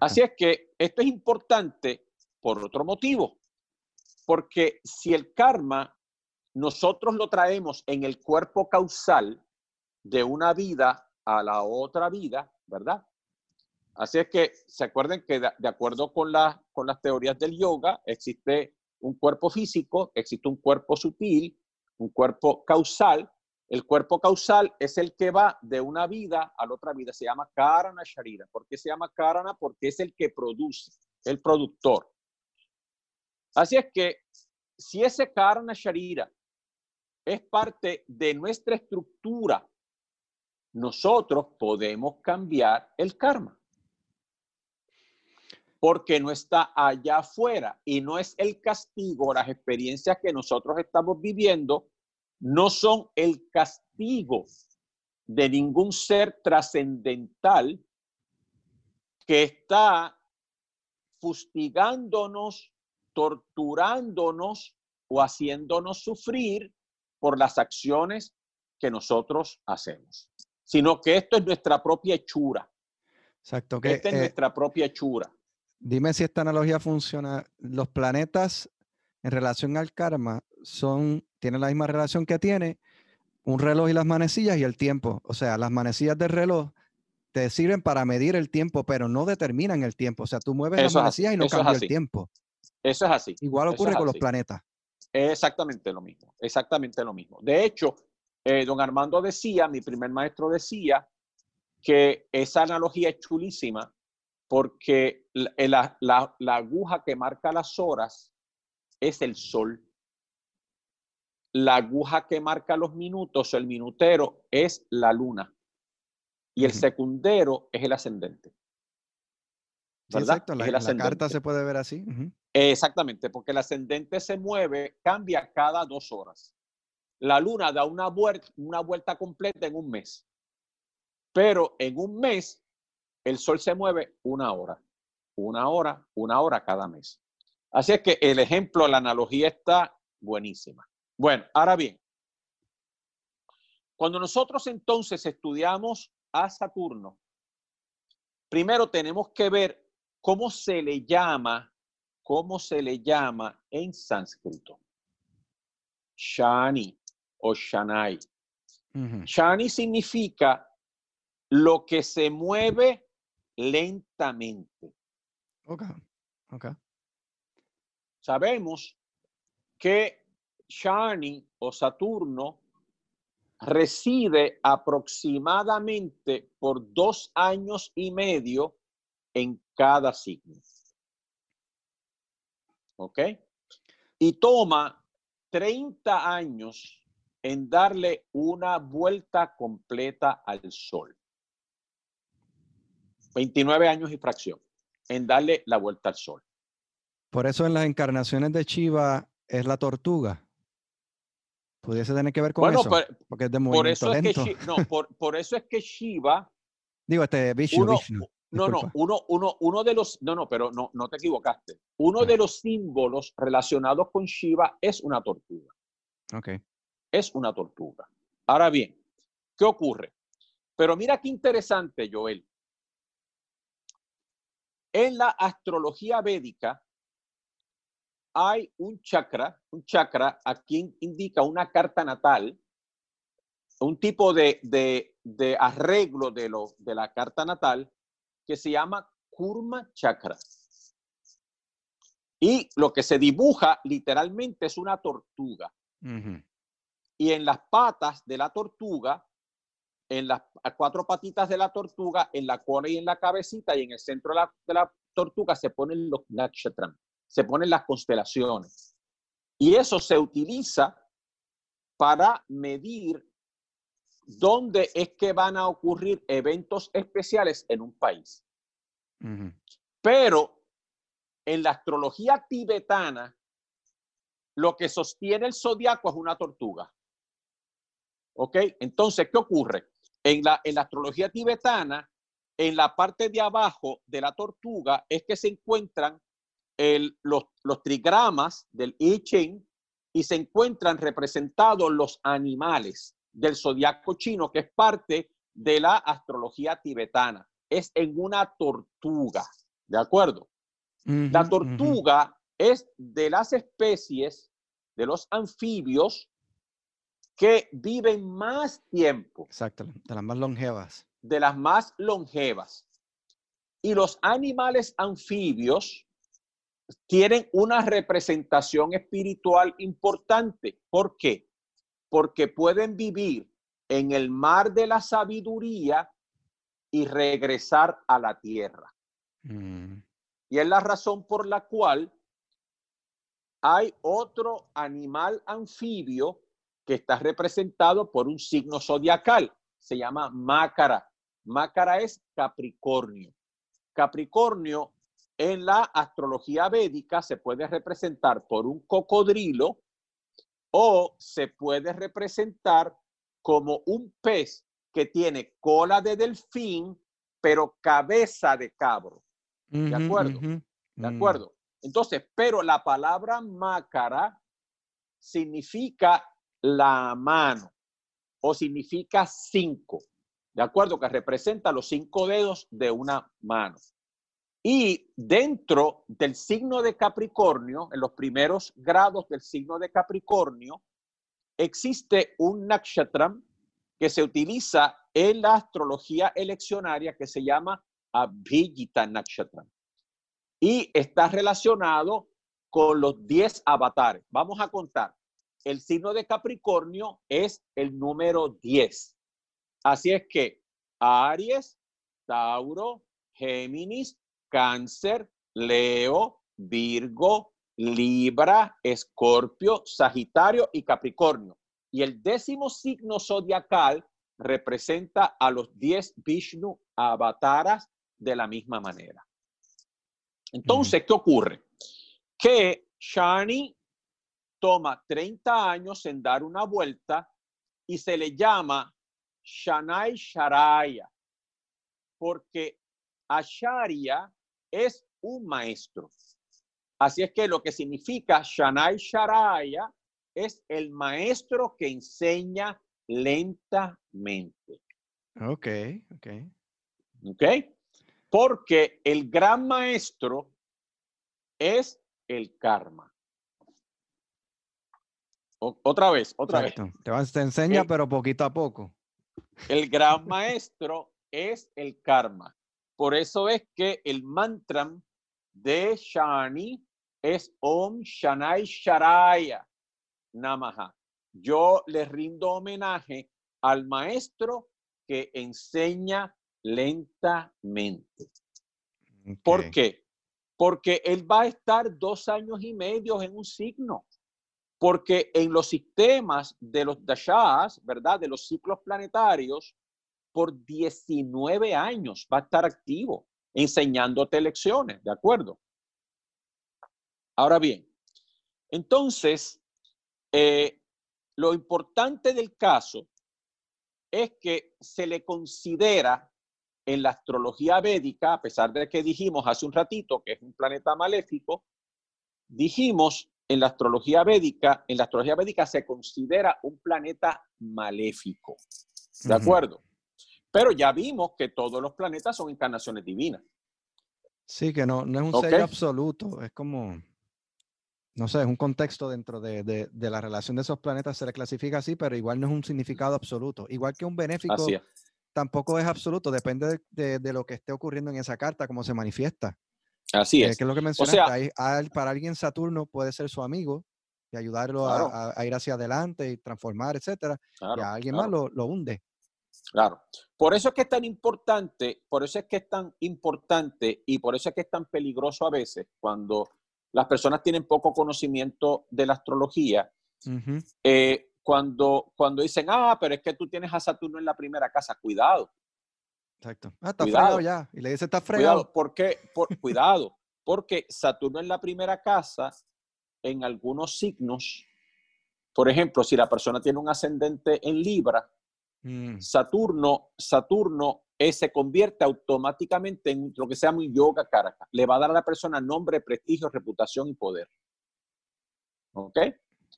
Speaker 1: Así es que esto es importante por otro motivo, porque si el karma nosotros lo traemos en el cuerpo causal de una vida a la otra vida, ¿verdad? Así es que se acuerden que de, acuerdo con, con las teorías del yoga, existe un cuerpo físico, existe un cuerpo sutil, un cuerpo causal El cuerpo causal es el que va de una vida a la otra vida. Se llama Karana Sharira. ¿Por qué se llama Karana? Porque es el que produce, el productor. Así es que si ese Karana Sharira es parte de nuestra estructura, nosotros podemos cambiar el karma. Porque no está allá afuera y no es el castigo, las experiencias que nosotros estamos viviendo no son el castigo de ningún ser trascendental que está fustigándonos, torturándonos o haciéndonos sufrir por las acciones que nosotros hacemos, sino que esto es nuestra propia hechura.
Speaker 2: Exacto. Que,
Speaker 1: Esta es
Speaker 2: eh,
Speaker 1: nuestra propia hechura.
Speaker 2: Dime si esta analogía funciona. Los planetas en relación al karma son, tienen la misma relación que tiene un reloj y las manecillas y el tiempo. O sea, las manecillas del reloj te sirven para medir el tiempo, pero no determinan el tiempo. O sea, tú mueves las
Speaker 1: Eso
Speaker 2: manecillas y no cambia el tiempo.
Speaker 1: Eso es así.
Speaker 2: Igual ocurre con los
Speaker 1: así. Exactamente lo mismo, exactamente lo mismo. De hecho, eh, don Armando decía, mi primer maestro decía, que esa analogía es chulísima porque la, eh, la- la- la aguja que marca las horas es el sol. La aguja que marca los minutos, el minutero, es la luna. Y el secundero es el ascendente.
Speaker 2: Sí, exacto. La, carta se puede ver así.
Speaker 1: Exactamente, porque el ascendente se mueve, cambia cada dos horas. La luna da una vuelta, completa en un mes, pero en un mes el sol se mueve una hora, una hora, una hora cada mes. Así es que el ejemplo, la analogía está buenísima. Bueno, ahora bien, cuando nosotros entonces estudiamos a Saturno, primero tenemos que ver cómo se le llama ¿cómo se le llama en sánscrito? Shani o Shanai. Shani significa lo que se mueve lentamente.
Speaker 2: Ok. Ok.
Speaker 1: Sabemos que Shani o Saturno reside aproximadamente por dos años y medio en cada signo. ¿Ok? Y toma 30 años en darle una vuelta completa al Sol. 29 años y fracción en darle la vuelta al Sol.
Speaker 2: Por eso en las encarnaciones de Shiva es la tortuga. Pudiese tener que ver con
Speaker 1: Bueno,
Speaker 2: eso.
Speaker 1: por,
Speaker 2: porque es de
Speaker 1: por
Speaker 2: movimiento
Speaker 1: eso es que
Speaker 2: lento.
Speaker 1: Shi- no, por, por eso es que Shiva,
Speaker 2: Digo, este Vishnu,
Speaker 1: uno,
Speaker 2: Vishnu.
Speaker 1: No, no, uno, uno, uno de los, no, no, pero no, no te equivocaste. Uno de los símbolos relacionados con Shiva es una tortuga.
Speaker 2: Ok.
Speaker 1: es una tortuga. Ahora bien, ¿qué ocurre? Pero mira qué interesante, Joel. En la astrología védica hay un chakra, un chakra aquí indica una carta natal, un tipo de, de, de arreglo de, lo, de la carta natal que se llama Kurma Chakra. Y lo que se dibuja literalmente es una tortuga y en las patas de la tortuga, en las cuatro patitas de la tortuga, en la cola y en la cabecita y en el centro de la, de la tortuga se ponen los nakshatram, se ponen las constelaciones. Y eso se utiliza para medir dónde es que van a ocurrir eventos especiales en un país. Pero en la astrología tibetana, lo que sostiene el zodiaco es una tortuga. ¿Ok? Entonces, ¿qué ocurre? En la, en la astrología tibetana, en la parte de abajo de la tortuga es que se encuentran el- los, los trigramas del I Ching y se encuentran representados los animales del zodiaco chino, que es parte de la astrología tibetana. Es en una tortuga, ¿de acuerdo? La tortuga es de las especies de los anfibios que viven más tiempo,
Speaker 2: Exacto, de las más longevas.
Speaker 1: de las más longevas. Y los animales anfibios tienen una representación espiritual importante. ¿Por qué? Porque pueden vivir en el mar de la sabiduría y regresar a la tierra. Mm. Y es la razón por la cual hay otro animal anfibio que está representado por un signo zodiacal. Se llama Mácara. Mácara es Capricornio. Capricornio en la astrología védica se puede representar por un cocodrilo o se puede representar como un pez que tiene cola de delfín, pero cabeza de cabro. ¿De acuerdo? ¿De mm. acuerdo? Entonces, pero la palabra mácara significa la mano o significa cinco, ¿de acuerdo? Que representa los cinco dedos de una mano. Y dentro del signo de Capricornio, en los primeros grados del signo de Capricornio, existe un nakshatram que se utiliza en la astrología eleccionaria que se llama Abhijita Nakshatram. Y está relacionado con los 10 avatares. Vamos a contar. El signo de Capricornio es el número 10. Así es que Aries, Tauro, Géminis, Cáncer, Leo, Virgo, Libra, Escorpio, Sagitario y Capricornio. Y el décimo signo zodiacal representa a los 10 Vishnu avataras de la misma manera. Entonces, ¿qué ocurre? Que Shani toma 30 años en dar una vuelta y se le llama Shanai Sharaya, porque Asharya es un maestro. Así es que lo que significa Shanai Sharaya es el maestro que enseña lentamente.
Speaker 2: Ok, ok.
Speaker 1: Ok. Porque el gran maestro es el karma. otra vez, otra vez.
Speaker 2: Te, te enseña, pero poquito a poco.
Speaker 1: El gran maestro es el karma. Por eso es que el mantra de Shani es Om Shanai Sharaya Namaha. Yo le rindo homenaje al maestro que enseña lentamente. ¿Por qué? Porque él va a estar dos años y medio en un signo. Porque en los sistemas de los dashas, ¿verdad? De los ciclos planetarios, por 19 años va a estar activo enseñándote lecciones, ¿de acuerdo? Ahora bien, entonces, eh, lo importante del caso es que se le considera en la astrología védica, a pesar de que dijimos hace un ratito que es un planeta maléfico, dijimos en la astrología védica, en la astrología védica se considera un planeta maléfico. ¿De acuerdo? Pero ya vimos que todos los planetas son encarnaciones divinas.
Speaker 2: Sí, que no, no es un sello absoluto, es como, no sé, es un contexto dentro de, la relación de esos planetas, se le clasifica así, pero igual no es un significado absoluto. Igual que un benéfico tampoco es absoluto, depende de, lo que esté ocurriendo en esa carta, cómo se manifiesta.
Speaker 1: Así
Speaker 2: es. que es lo que mencionaste, para alguien Saturno puede ser su amigo y ayudarlo a, ir hacia adelante y transformar, etcétera, y a alguien más lo, lo hunde.
Speaker 1: Claro. Por eso es que es tan importante, por eso es que es tan importante y por eso es que es tan peligroso a veces cuando las personas tienen poco conocimiento de la astrología. Eh, cuando, cuando dicen, ah, pero es que tú tienes a Saturno en la primera casa, cuidado.
Speaker 2: Exacto. Ah, está cuidado. ya. Y le dice, está
Speaker 1: fregado. Cuidado, porque, por, cuidado, porque Saturno en la primera casa, en algunos signos, por ejemplo, si la persona tiene un ascendente en Libra, Mm. Saturno, Saturno eh, se convierte automáticamente en lo que se llama un yoga karaka. Le va a dar a la persona nombre, prestigio, reputación y poder. ¿Ok?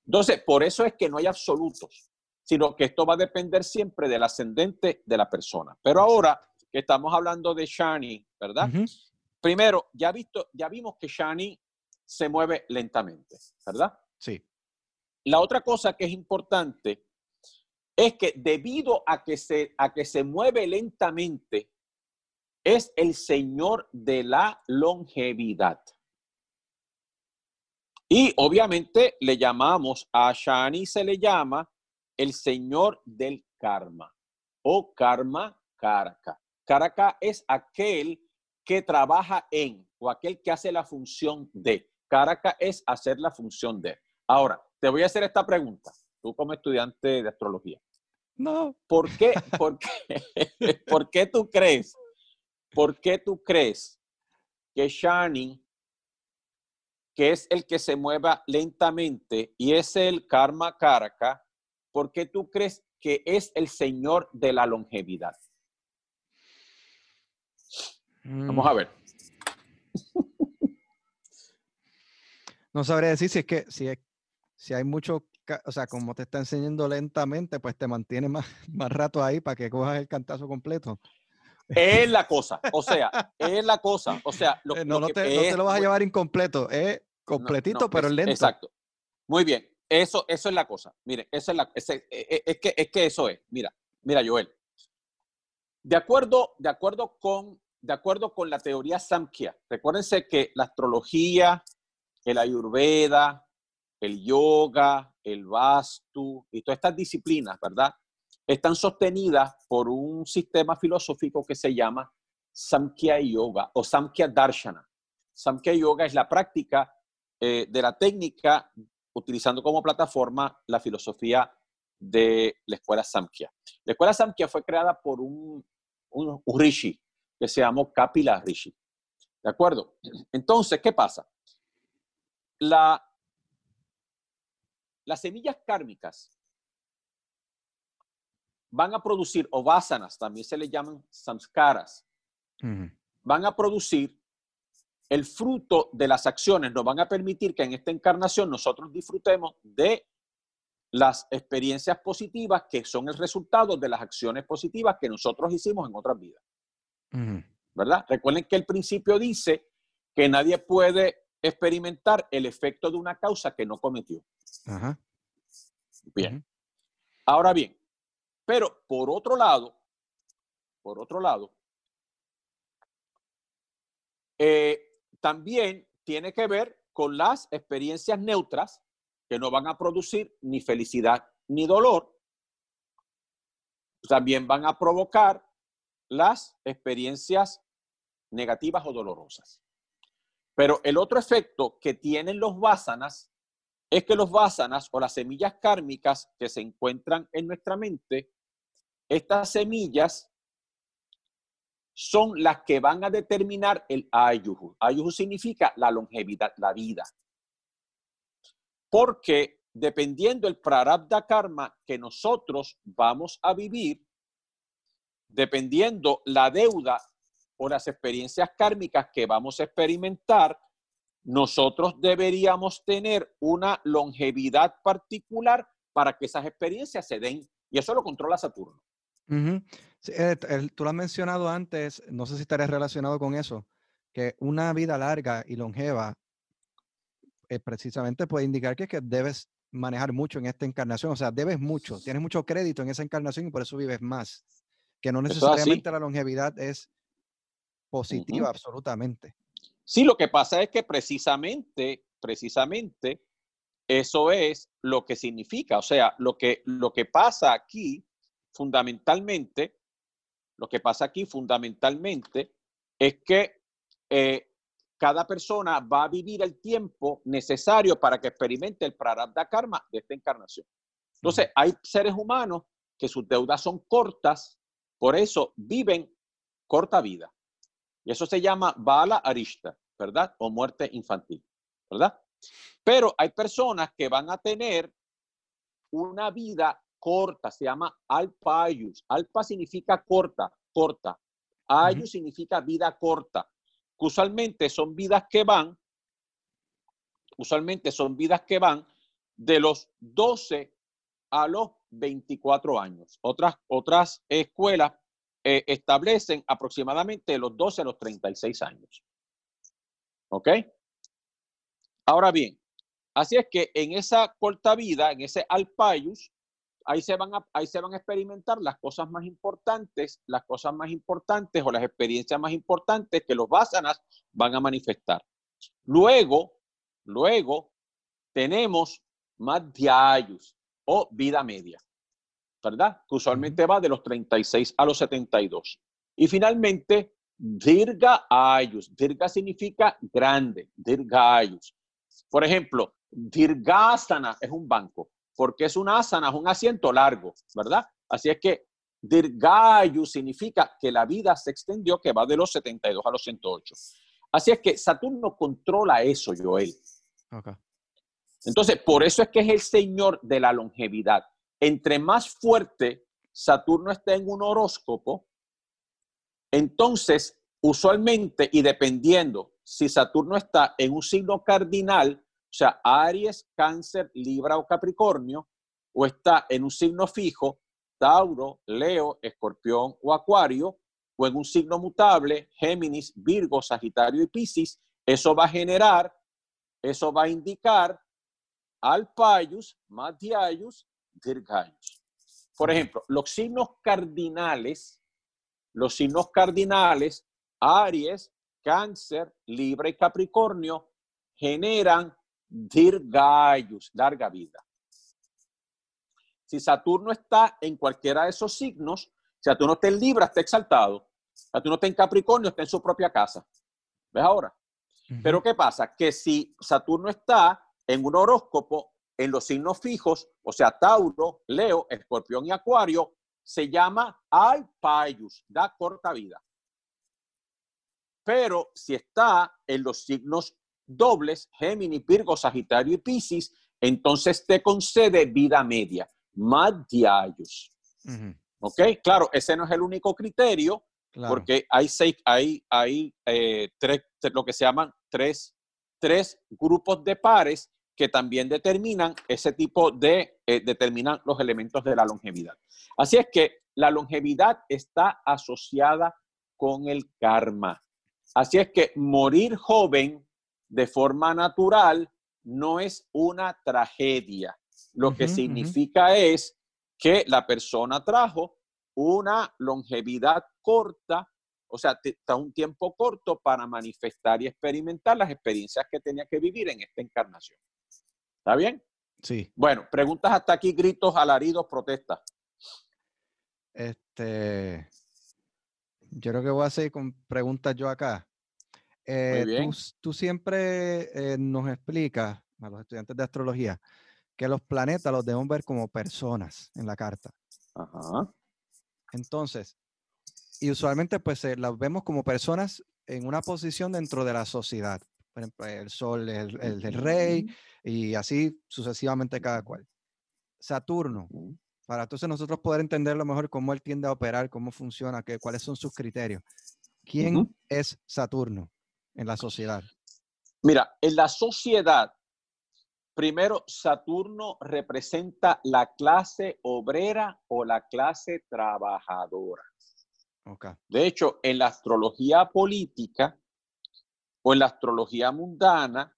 Speaker 1: Entonces, por eso es que no hay absolutos, sino que esto va a depender siempre del ascendente de la persona. Pero ahora que estamos hablando de Shani, ¿verdad? Primero, ya, visto, ya vimos que Shani se mueve lentamente, ¿verdad?
Speaker 2: Sí.
Speaker 1: La otra cosa que es importante es que debido a que se, a que se mueve lentamente, es el Señor de la longevidad. Y obviamente le llamamos a Shani, se le llama el Señor del karma o karma karaka. Karaka es aquel que trabaja en o aquel que hace la función de. Karaka es hacer la función de. Ahora, te voy a hacer esta pregunta, tú como estudiante de astrología.
Speaker 2: No.
Speaker 1: ¿Por qué, por qué, por qué tú crees? ¿Por qué tú crees que Shani, que es el que se mueva lentamente y es el karma karaka, ¿por qué tú crees que es el señor de la longevidad? Vamos a mm. ver.
Speaker 2: No sabría decir si es que si, si hay mucho, o sea, como te está enseñando lentamente, pues te mantiene más, más rato ahí para que cojas el cantazo completo.
Speaker 1: Es la cosa, o sea, es la cosa, o sea,
Speaker 2: lo, eh, no, no, te, lo vas a llevar incompleto, es completito, pero es, lento.
Speaker 1: Exacto. Muy bien, eso, eso es la cosa. Miren, eso es, la, es, e, e, es, que, es que eso es. Mira, mira, Joel. De acuerdo, de acuerdo con de acuerdo con la teoría Samkhya. Recuérdense que la astrología, el ayurveda, el yoga, el vastu y todas estas disciplinas, ¿verdad? Están sostenidas por un sistema filosófico que se llama Samkhya Yoga o Samkhya Darshana. Samkhya Yoga es la práctica eh, de la técnica utilizando como plataforma la filosofía de la escuela Samkhya. La escuela Samkhya fue creada por un, un, un rishi, que se llamó Kapila Rishi. ¿De acuerdo? Entonces, ¿qué pasa? La, las semillas kármicas van a producir, o vasanas, también se le llaman samskaras, van a producir el fruto de las acciones, nos van a permitir que en esta encarnación nosotros disfrutemos de las experiencias positivas que son el resultado de las acciones positivas que nosotros hicimos en otras vidas. ¿Verdad? Recuerden que el principio dice que nadie puede experimentar el efecto de una causa que no cometió. Bien. Ahora bien, pero por otro lado, por otro lado, eh, también tiene que ver con las experiencias neutras que no van a producir ni felicidad ni dolor. También van a provocar las experiencias negativas o dolorosas. Pero el otro efecto que tienen los vásanas es que los vásanas o las semillas kármicas que se encuentran en nuestra mente, estas semillas son las que van a determinar el ayuhu. Ayuhu significa la longevidad, la vida. Porque dependiendo el prarabdha karma que nosotros vamos a vivir, dependiendo la deuda o las experiencias kármicas que vamos a experimentar, nosotros deberíamos tener una longevidad particular para que esas experiencias se den. Y eso lo controla Saturno.
Speaker 2: Eh, tú lo has mencionado antes, no sé si estaré relacionado con eso, que una vida larga y longeva eh, precisamente puede indicar que, que debes manejar mucho en esta encarnación, o sea, debes mucho, tienes mucho crédito en esa encarnación y por eso vives más que no necesariamente la longevidad es positiva absolutamente.
Speaker 1: Sí, lo que pasa es que precisamente, precisamente, eso es lo que significa. O sea, lo que, lo que pasa aquí fundamentalmente, lo que pasa aquí fundamentalmente es que eh, cada persona va a vivir el tiempo necesario para que experimente el prarabdha karma de esta encarnación. Entonces, hay seres humanos que sus deudas son cortas por eso viven corta vida. Y eso se llama bala arishta, ¿verdad? O muerte infantil, ¿verdad? Pero hay personas que van a tener una vida corta, se llama alpayus. Alpa significa corta, corta. Ayus significa vida corta. Usualmente son vidas que van, usualmente son vidas que van de los 12 a los 24 años. Otras, otras escuelas eh, establecen aproximadamente los 12 a los 36 años. ¿Ok? Ahora bien, así es que en esa corta vida, en ese alpayus, ahí se, van a, ahí se van a experimentar las cosas más importantes, las cosas más importantes o las experiencias más importantes que los vasanas van a manifestar. Luego, luego tenemos más diayus o vida media. ¿Verdad? Que usualmente va de los 36 a los 72. Y finalmente, Dirga Ayus. Dirga significa grande, Dirga Ayus. Por ejemplo, Dirgasana es un banco, porque es un asana, es un asiento largo, ¿verdad? Así es que Dirgayus significa que la vida se extendió, que va de los 72 a los 108. Así es que Saturno controla eso, Joel. Entonces, por eso es que es el señor de la longevidad. Entre más fuerte Saturno está en un horóscopo, entonces, usualmente y dependiendo si Saturno está en un signo cardinal, o sea, Aries, Cáncer, Libra o Capricornio, o está en un signo fijo, Tauro, Leo, Escorpión o Acuario, o en un signo mutable, Géminis, Virgo, Sagitario y Piscis, eso va a generar, eso va a indicar Alpayus, Por ejemplo, los signos cardinales, los signos cardinales, Aries, Cáncer, Libra y Capricornio, generan Dirgayus, larga vida. Si Saturno está en cualquiera de esos signos, Saturno está en Libra, está exaltado. Saturno está en Capricornio, está en su propia casa. ¿Ves ahora? Pero ¿qué pasa? Que si Saturno está en un horóscopo, en los signos fijos, o sea, Tauro, Leo, Escorpión y Acuario, se llama Alpayus, da corta vida. Pero si está en los signos dobles, Géminis, Virgo, Sagitario y Piscis, entonces te concede vida media, Madiayus. ¿Ok? Claro, ese no es el único criterio, porque hay, seis, hay, hay eh, tres, lo que se llaman tres, tres grupos de pares que también determinan ese tipo de, eh, determinan los elementos de la longevidad. Así es que la longevidad está asociada con el karma. Así es que morir joven de forma natural no es una tragedia. Lo que significa es que la persona trajo una longevidad corta, o sea, está un tiempo corto para manifestar y experimentar las experiencias que tenía que vivir en esta encarnación. ¿Está bien?
Speaker 2: Sí.
Speaker 1: Bueno, preguntas hasta aquí, gritos, alaridos, protestas.
Speaker 2: Este, yo creo que voy a seguir con preguntas yo acá. Eh, tú, siempre eh, nos explicas a los estudiantes de astrología que los planetas los debemos ver como personas en la carta. Ajá. Entonces, y usualmente pues eh, las vemos como personas en una posición dentro de la sociedad. Por ejemplo, el sol, el, el, rey y así sucesivamente cada cual. Saturno, para entonces nosotros poder entenderlo mejor cómo él tiende a operar, cómo funciona, qué, cuáles son sus criterios. ¿Quién es Saturno? en la sociedad?
Speaker 1: Mira, en la sociedad, primero Saturno representa la clase obrera o la clase trabajadora. Okay. De hecho, en la astrología política o en la astrología mundana,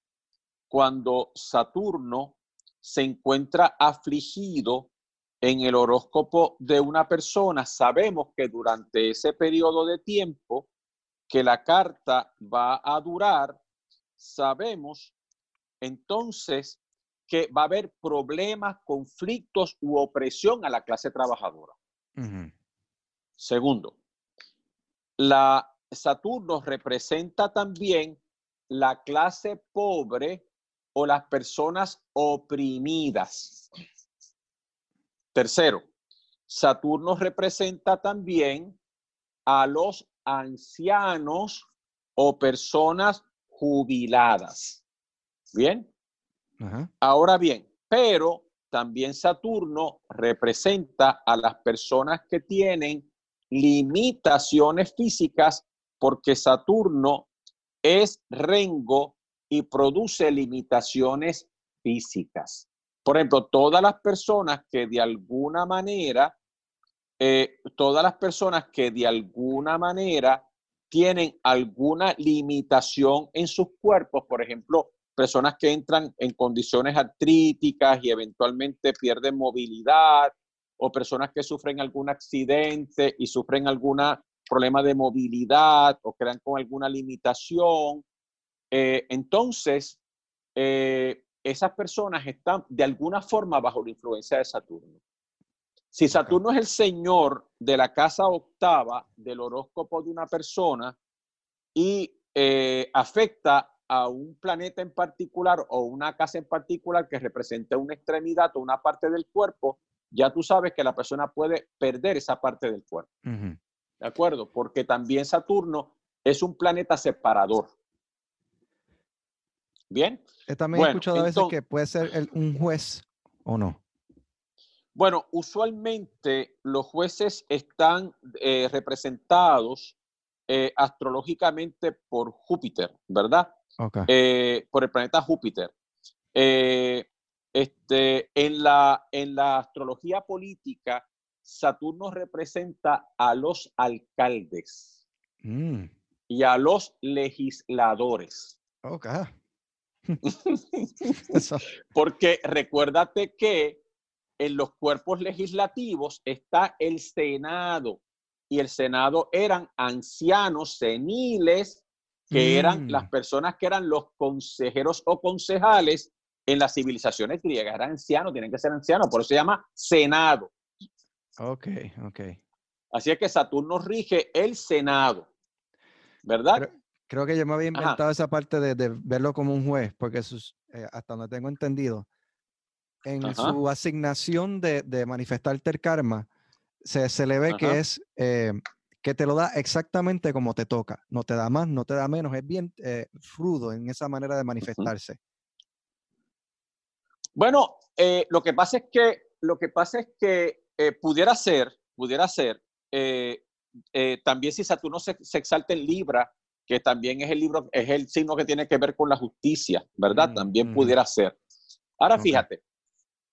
Speaker 1: cuando Saturno se encuentra afligido en el horóscopo de una persona, sabemos que durante ese periodo de tiempo que la carta va a durar, sabemos entonces que va a haber problemas, conflictos u opresión a la clase trabajadora. Segundo, la Saturno representa también la clase pobre o las personas oprimidas. Tercero, Saturno representa también a los ancianos o personas jubiladas. Bien. Ahora bien, pero también Saturno representa a las personas que tienen limitaciones físicas porque Saturno es rengo y produce limitaciones físicas. Por ejemplo, todas las personas que de alguna manera eh, todas las personas que de alguna manera tienen alguna limitación en sus cuerpos, por ejemplo, personas que entran en condiciones artríticas y eventualmente pierden movilidad, o personas que sufren algún accidente y sufren algún problema de movilidad o crean con alguna limitación. Eh, entonces, eh, esas personas están de alguna forma bajo la influencia de Saturno. Si Saturno es el señor de la casa octava del horóscopo de una persona y eh, afecta a un planeta en particular o una casa en particular que represente una extremidad o una parte del cuerpo, ya tú sabes que la persona puede perder esa parte del cuerpo. ¿De acuerdo? Porque también Saturno es un planeta separador. Bien.
Speaker 2: También he escuchado a veces que puede ser un juez o no.
Speaker 1: Bueno, usualmente los jueces están eh, representados eh, astrológicamente por Júpiter, ¿verdad? Eh, por el planeta Júpiter. este, en, la, en la astrología política, Saturno representa a los alcaldes mm. y a los legisladores.
Speaker 2: Ok.
Speaker 1: Porque recuérdate que en los cuerpos legislativos está el Senado y el Senado eran ancianos seniles que eran mm. las personas que eran los consejeros o concejales en las civilizaciones griegas. Eran ancianos, tienen que ser ancianos, por eso se llama Senado.
Speaker 2: Ok, ok.
Speaker 1: Así es que Saturno rige el Senado, ¿verdad?
Speaker 2: Creo, que yo me había inventado esa parte de, verlo como un juez, porque eh, hasta donde tengo entendido, en su asignación de, de, manifestarte el karma, se, se le ve que es eh, que te lo da exactamente como te toca. No te da más, no te da menos. Es bien eh, rudo en esa manera de manifestarse.
Speaker 1: Bueno, eh, lo que pasa es que lo que pasa es que pudiera ser, pudiera ser, también si Saturno se, se exalta en Libra, que también es el libro, es el signo que tiene que ver con la justicia, ¿verdad? Mm, también pudiera ser. Ahora fíjate,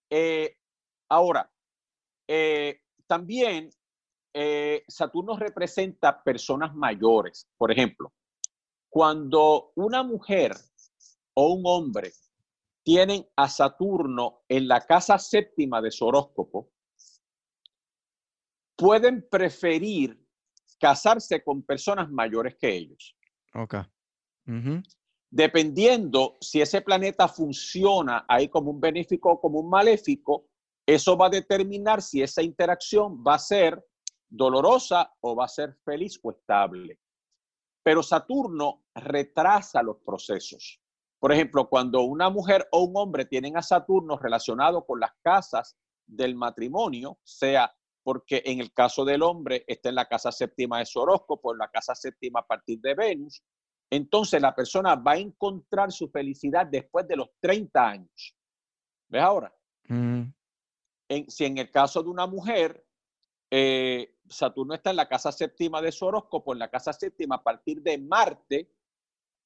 Speaker 1: eh, ahora, eh, también eh, Saturno representa personas mayores. Por ejemplo, cuando una mujer o un hombre tienen a Saturno en la casa séptima de su horóscopo, pueden preferir casarse con personas mayores que ellos.
Speaker 2: Ok
Speaker 1: dependiendo si ese planeta funciona ahí como un benéfico o como un maléfico, eso va a determinar si esa interacción va a ser dolorosa o va a ser feliz o estable. Pero Saturno retrasa los procesos. Por ejemplo, cuando una mujer o un hombre tienen a Saturno relacionado con las casas del matrimonio, sea porque en el caso del hombre está en la casa séptima de su horóscopo, en la casa séptima a partir de Venus, entonces la persona va a encontrar su felicidad después de los 30 años. ¿Ves ahora? Mm. si en el caso de una mujer, eh, Saturno está en la casa séptima de su horóscopo, en la casa séptima a partir de Marte,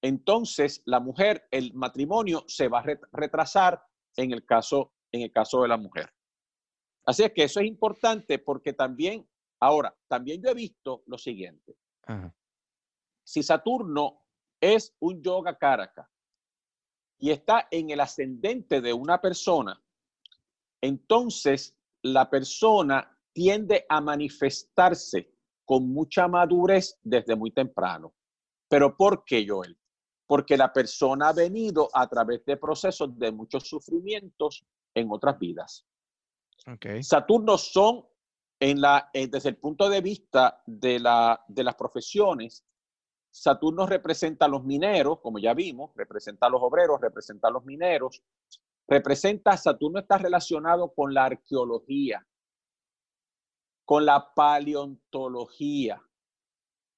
Speaker 1: entonces la mujer, el matrimonio se va a retrasar en el caso, en el caso de la mujer. Así es que eso es importante porque también, ahora, también yo he visto lo siguiente. Si Saturno es un yoga karaka y está en el ascendente de una persona, entonces la persona tiende a manifestarse con mucha madurez desde muy temprano. ¿Pero por qué, Joel? Porque la persona ha venido a través de procesos de muchos sufrimientos en otras vidas. Okay. Saturno son, en la, eh, desde el punto de vista de, de las profesiones, Saturno representa a los mineros, como ya vimos, representa a los obreros, representa a los mineros, representa, Saturno está relacionado con la arqueología, con la paleontología,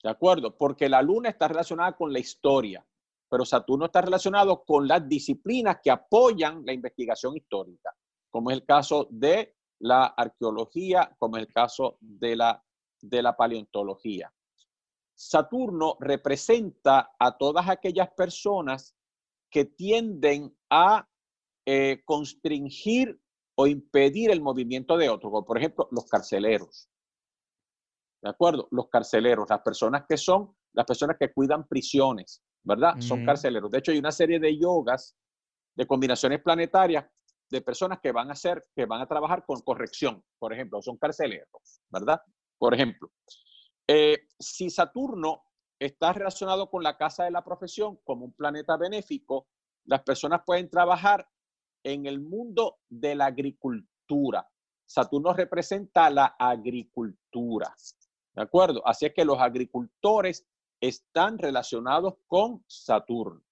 Speaker 1: ¿de acuerdo? Porque la luna está relacionada con la historia, pero Saturno está relacionado con las disciplinas que apoyan la investigación histórica, como es el caso de la arqueología, como es el caso de la, de la paleontología. Saturno representa a todas aquellas personas que tienden a eh, constringir o impedir el movimiento de otros, como por ejemplo los carceleros. ¿De acuerdo? Los carceleros, las personas que son, las personas que cuidan prisiones, ¿verdad? Son carceleros. De hecho, hay una serie de yogas, de combinaciones planetarias, de personas que van a hacer, que van a trabajar con corrección, por ejemplo, son carceleros, ¿verdad? Por ejemplo. Eh, si Saturno está relacionado con la casa de la profesión como un planeta benéfico, las personas pueden trabajar en el mundo de la agricultura, Saturno representa la agricultura. ¿De acuerdo? Así es que los agricultores están relacionados con Saturno.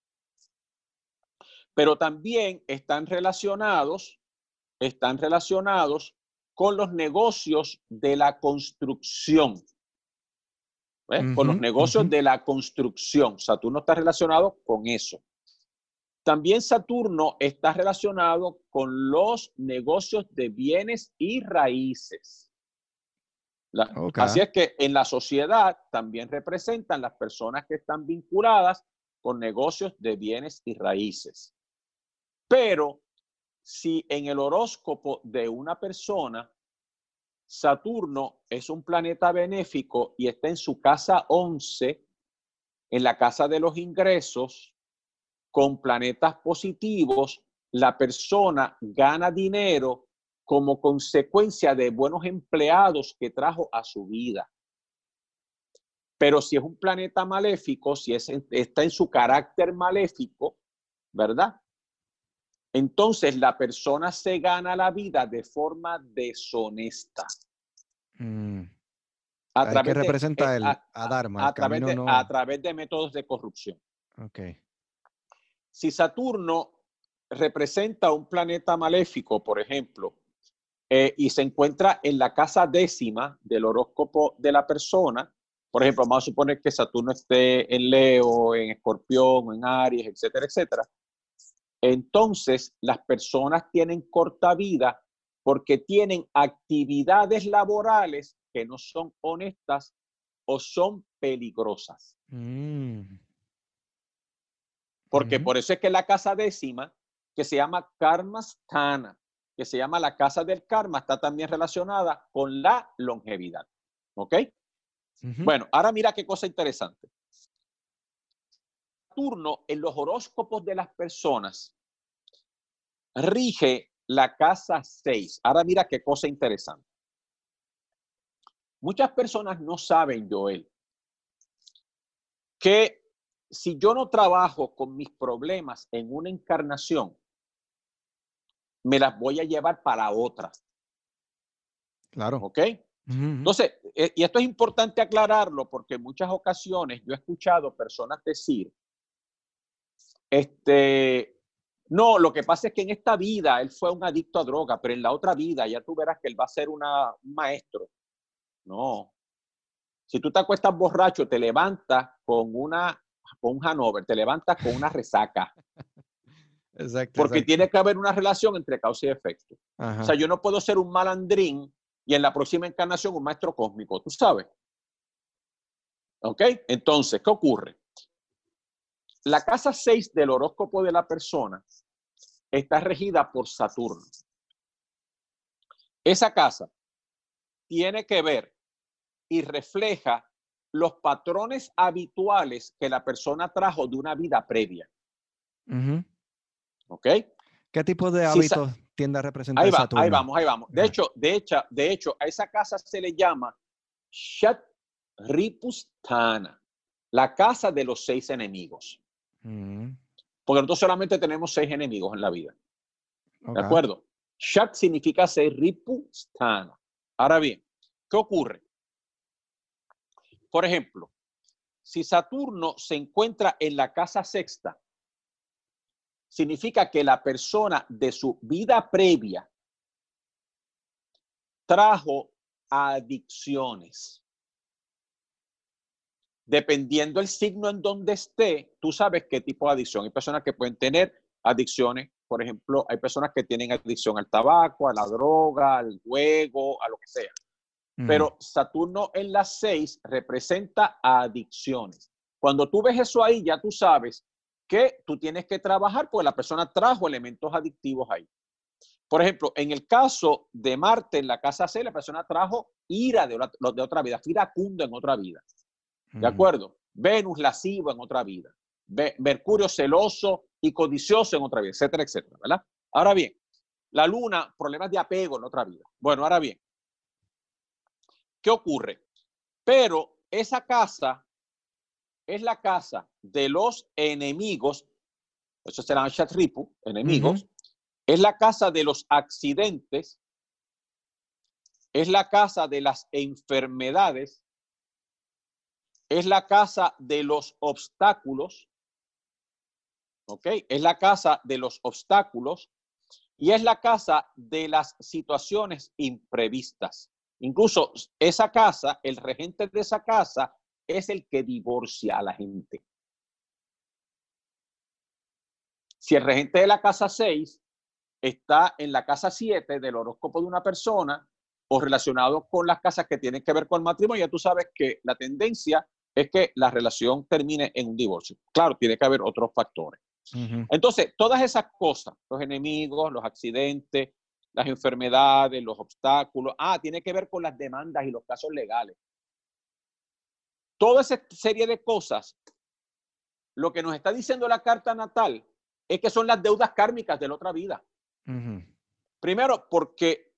Speaker 1: Pero también están relacionados, están relacionados con los negocios de la construcción. con los negocios de la construcción. Saturno está relacionado con eso. También Saturno está relacionado con los negocios de bienes y raíces. Así es que en la sociedad también representan las personas que están vinculadas con negocios de bienes y raíces. Pero si en el horóscopo de una persona Saturno es un planeta benéfico y está en su casa 11, en la casa de los ingresos, con planetas positivos, la persona gana dinero como consecuencia de buenos empleados que trajo a su vida. Pero si es un planeta maléfico, si es, está en su carácter maléfico, ¿verdad? Entonces la persona se gana la vida de forma deshonesta.
Speaker 2: Mm. A través ¿Qué representa el, a, Dharma?
Speaker 1: A, través de, a través de métodos de corrupción.
Speaker 2: Okay.
Speaker 1: Si Saturno representa un planeta maléfico, por ejemplo, eh, y se encuentra en la casa décima del horóscopo de la persona, por ejemplo, vamos a suponer que Saturno esté en Leo, en Escorpión, en Aries, etcétera, etcétera. Entonces, las personas tienen corta vida porque tienen actividades laborales que no son honestas o son peligrosas. Mm. Porque por eso es que la casa décima, que se llama Karmastana, que se llama la casa del karma, está también relacionada con la longevidad. ¿Ok? Bueno, ahora mira qué cosa interesante. Saturno en los horóscopos de las personas rige la casa 6. Ahora mira qué cosa interesante. Muchas personas no saben, Joel, que si yo no trabajo con mis problemas en una encarnación, me las voy a llevar para otra.
Speaker 2: Claro.
Speaker 1: ¿Ok? Entonces, eh, y esto es importante aclararlo porque en muchas ocasiones yo he escuchado personas decir, este, no, lo que pasa es que en esta vida él fue un adicto a droga, pero en la otra vida ya tú verás que él va a ser una, un maestro. No. Si tú te acuestas borracho, te levantas con una con un Hanover, te levantas con una resaca. Exacto, porque tiene que haber una relación entre causa y efecto. O sea, yo no puedo ser un malandrín y en la próxima encarnación un maestro cósmico, tú sabes. ¿Ok? Entonces, ¿qué ocurre? La casa 6 del horóscopo de la persona está regida por Saturno. Esa casa tiene que ver y refleja los patrones habituales que la persona trajo de una vida previa. ¿Ok?
Speaker 2: ¿Qué tipo de hábitos tiende a representar
Speaker 1: ahí, ahí vamos, ahí vamos. De hecho, de hecho, de hecho, a esa casa se le llama Shat Ripustana, la casa de los seis enemigos. Porque nosotros solamente tenemos seis enemigos en la vida. ¿De acuerdo? Shat significa ser Ripustana. Ahora bien, ¿qué ocurre? Por ejemplo, si Saturno se encuentra en la casa sexta, significa que la persona de su vida previa trajo adicciones. Dependiendo el signo en donde esté, tú sabes qué tipo de adicción. Hay personas que pueden tener adicciones, por ejemplo, hay personas que tienen adicción al tabaco, a la droga, al juego, a lo que sea. Pero Saturno en las seis representa adicciones. Cuando tú ves eso ahí, ya tú sabes que tú tienes que trabajar porque la persona trajo elementos adictivos ahí. Por ejemplo, en el caso de Marte en la casa C, la persona trajo ira de, de otra vida, fue iracundo en otra vida. ¿De acuerdo? Venus lascivo en otra vida. Mercurio celoso y codicioso en otra vida, etcétera, etcétera, ¿verdad? Ahora bien, la luna, problemas de apego en otra vida. Bueno, ahora bien, ¿Qué ocurre? Pero esa casa es la casa de los enemigos, eso será Shatripu, enemigos, es la casa de los accidentes, es la casa de las enfermedades, es la casa de los obstáculos, ¿ok? Es la casa de los obstáculos y es la casa de las situaciones imprevistas. Incluso esa casa, el regente de esa casa es el que divorcia a la gente. Si el regente de la casa 6 está en la casa 7 del horóscopo de una persona o relacionado con las casas que tienen que ver con el matrimonio, tú sabes que la tendencia es que la relación termine en un divorcio. Claro, tiene que haber otros factores. Entonces, todas esas cosas, los enemigos, los accidentes, las enfermedades, los obstáculos, ah, tiene que ver con las demandas y los casos legales. Toda esa serie de cosas, lo que nos está diciendo la carta natal es que son las deudas kármicas de la otra vida. Primero, porque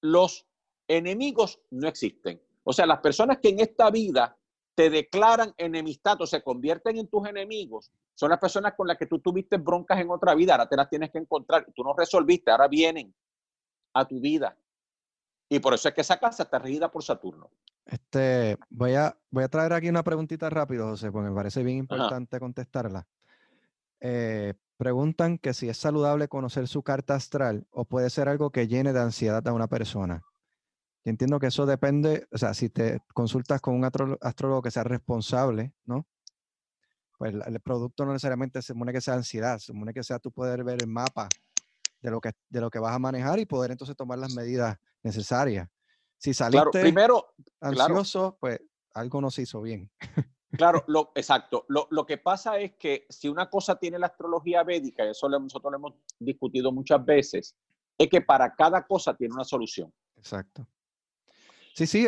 Speaker 1: los enemigos no existen. O sea, las personas que en esta vida te declaran enemistad o se convierten en tus enemigos, son las personas con las que tú tuviste broncas en otra vida, ahora te las tienes que encontrar, tú no resolviste, ahora vienen a tu vida. Y por eso es que esa casa está regida por Saturno.
Speaker 2: Este, voy a, voy a traer aquí una preguntita rápido, José, porque me parece bien importante contestarla. Eh, Preguntan que si es saludable conocer su carta astral o puede ser algo que llene de ansiedad a una persona. Entiendo que eso depende, o sea, si te consultas con un astrólogo que sea responsable, ¿no? Pues el producto no necesariamente se supone que sea ansiedad, se supone que sea tú poder ver el mapa de lo que, de lo que vas a manejar y poder entonces tomar las medidas necesarias. Si saliste
Speaker 1: primero,
Speaker 2: ansioso, pues algo no se hizo bien.
Speaker 1: Claro, lo, exacto. Lo, que pasa es que si una cosa tiene la astrología védica, y eso nosotros lo hemos discutido muchas veces, es que para cada cosa tiene una solución.
Speaker 2: Exacto. Sí, sí,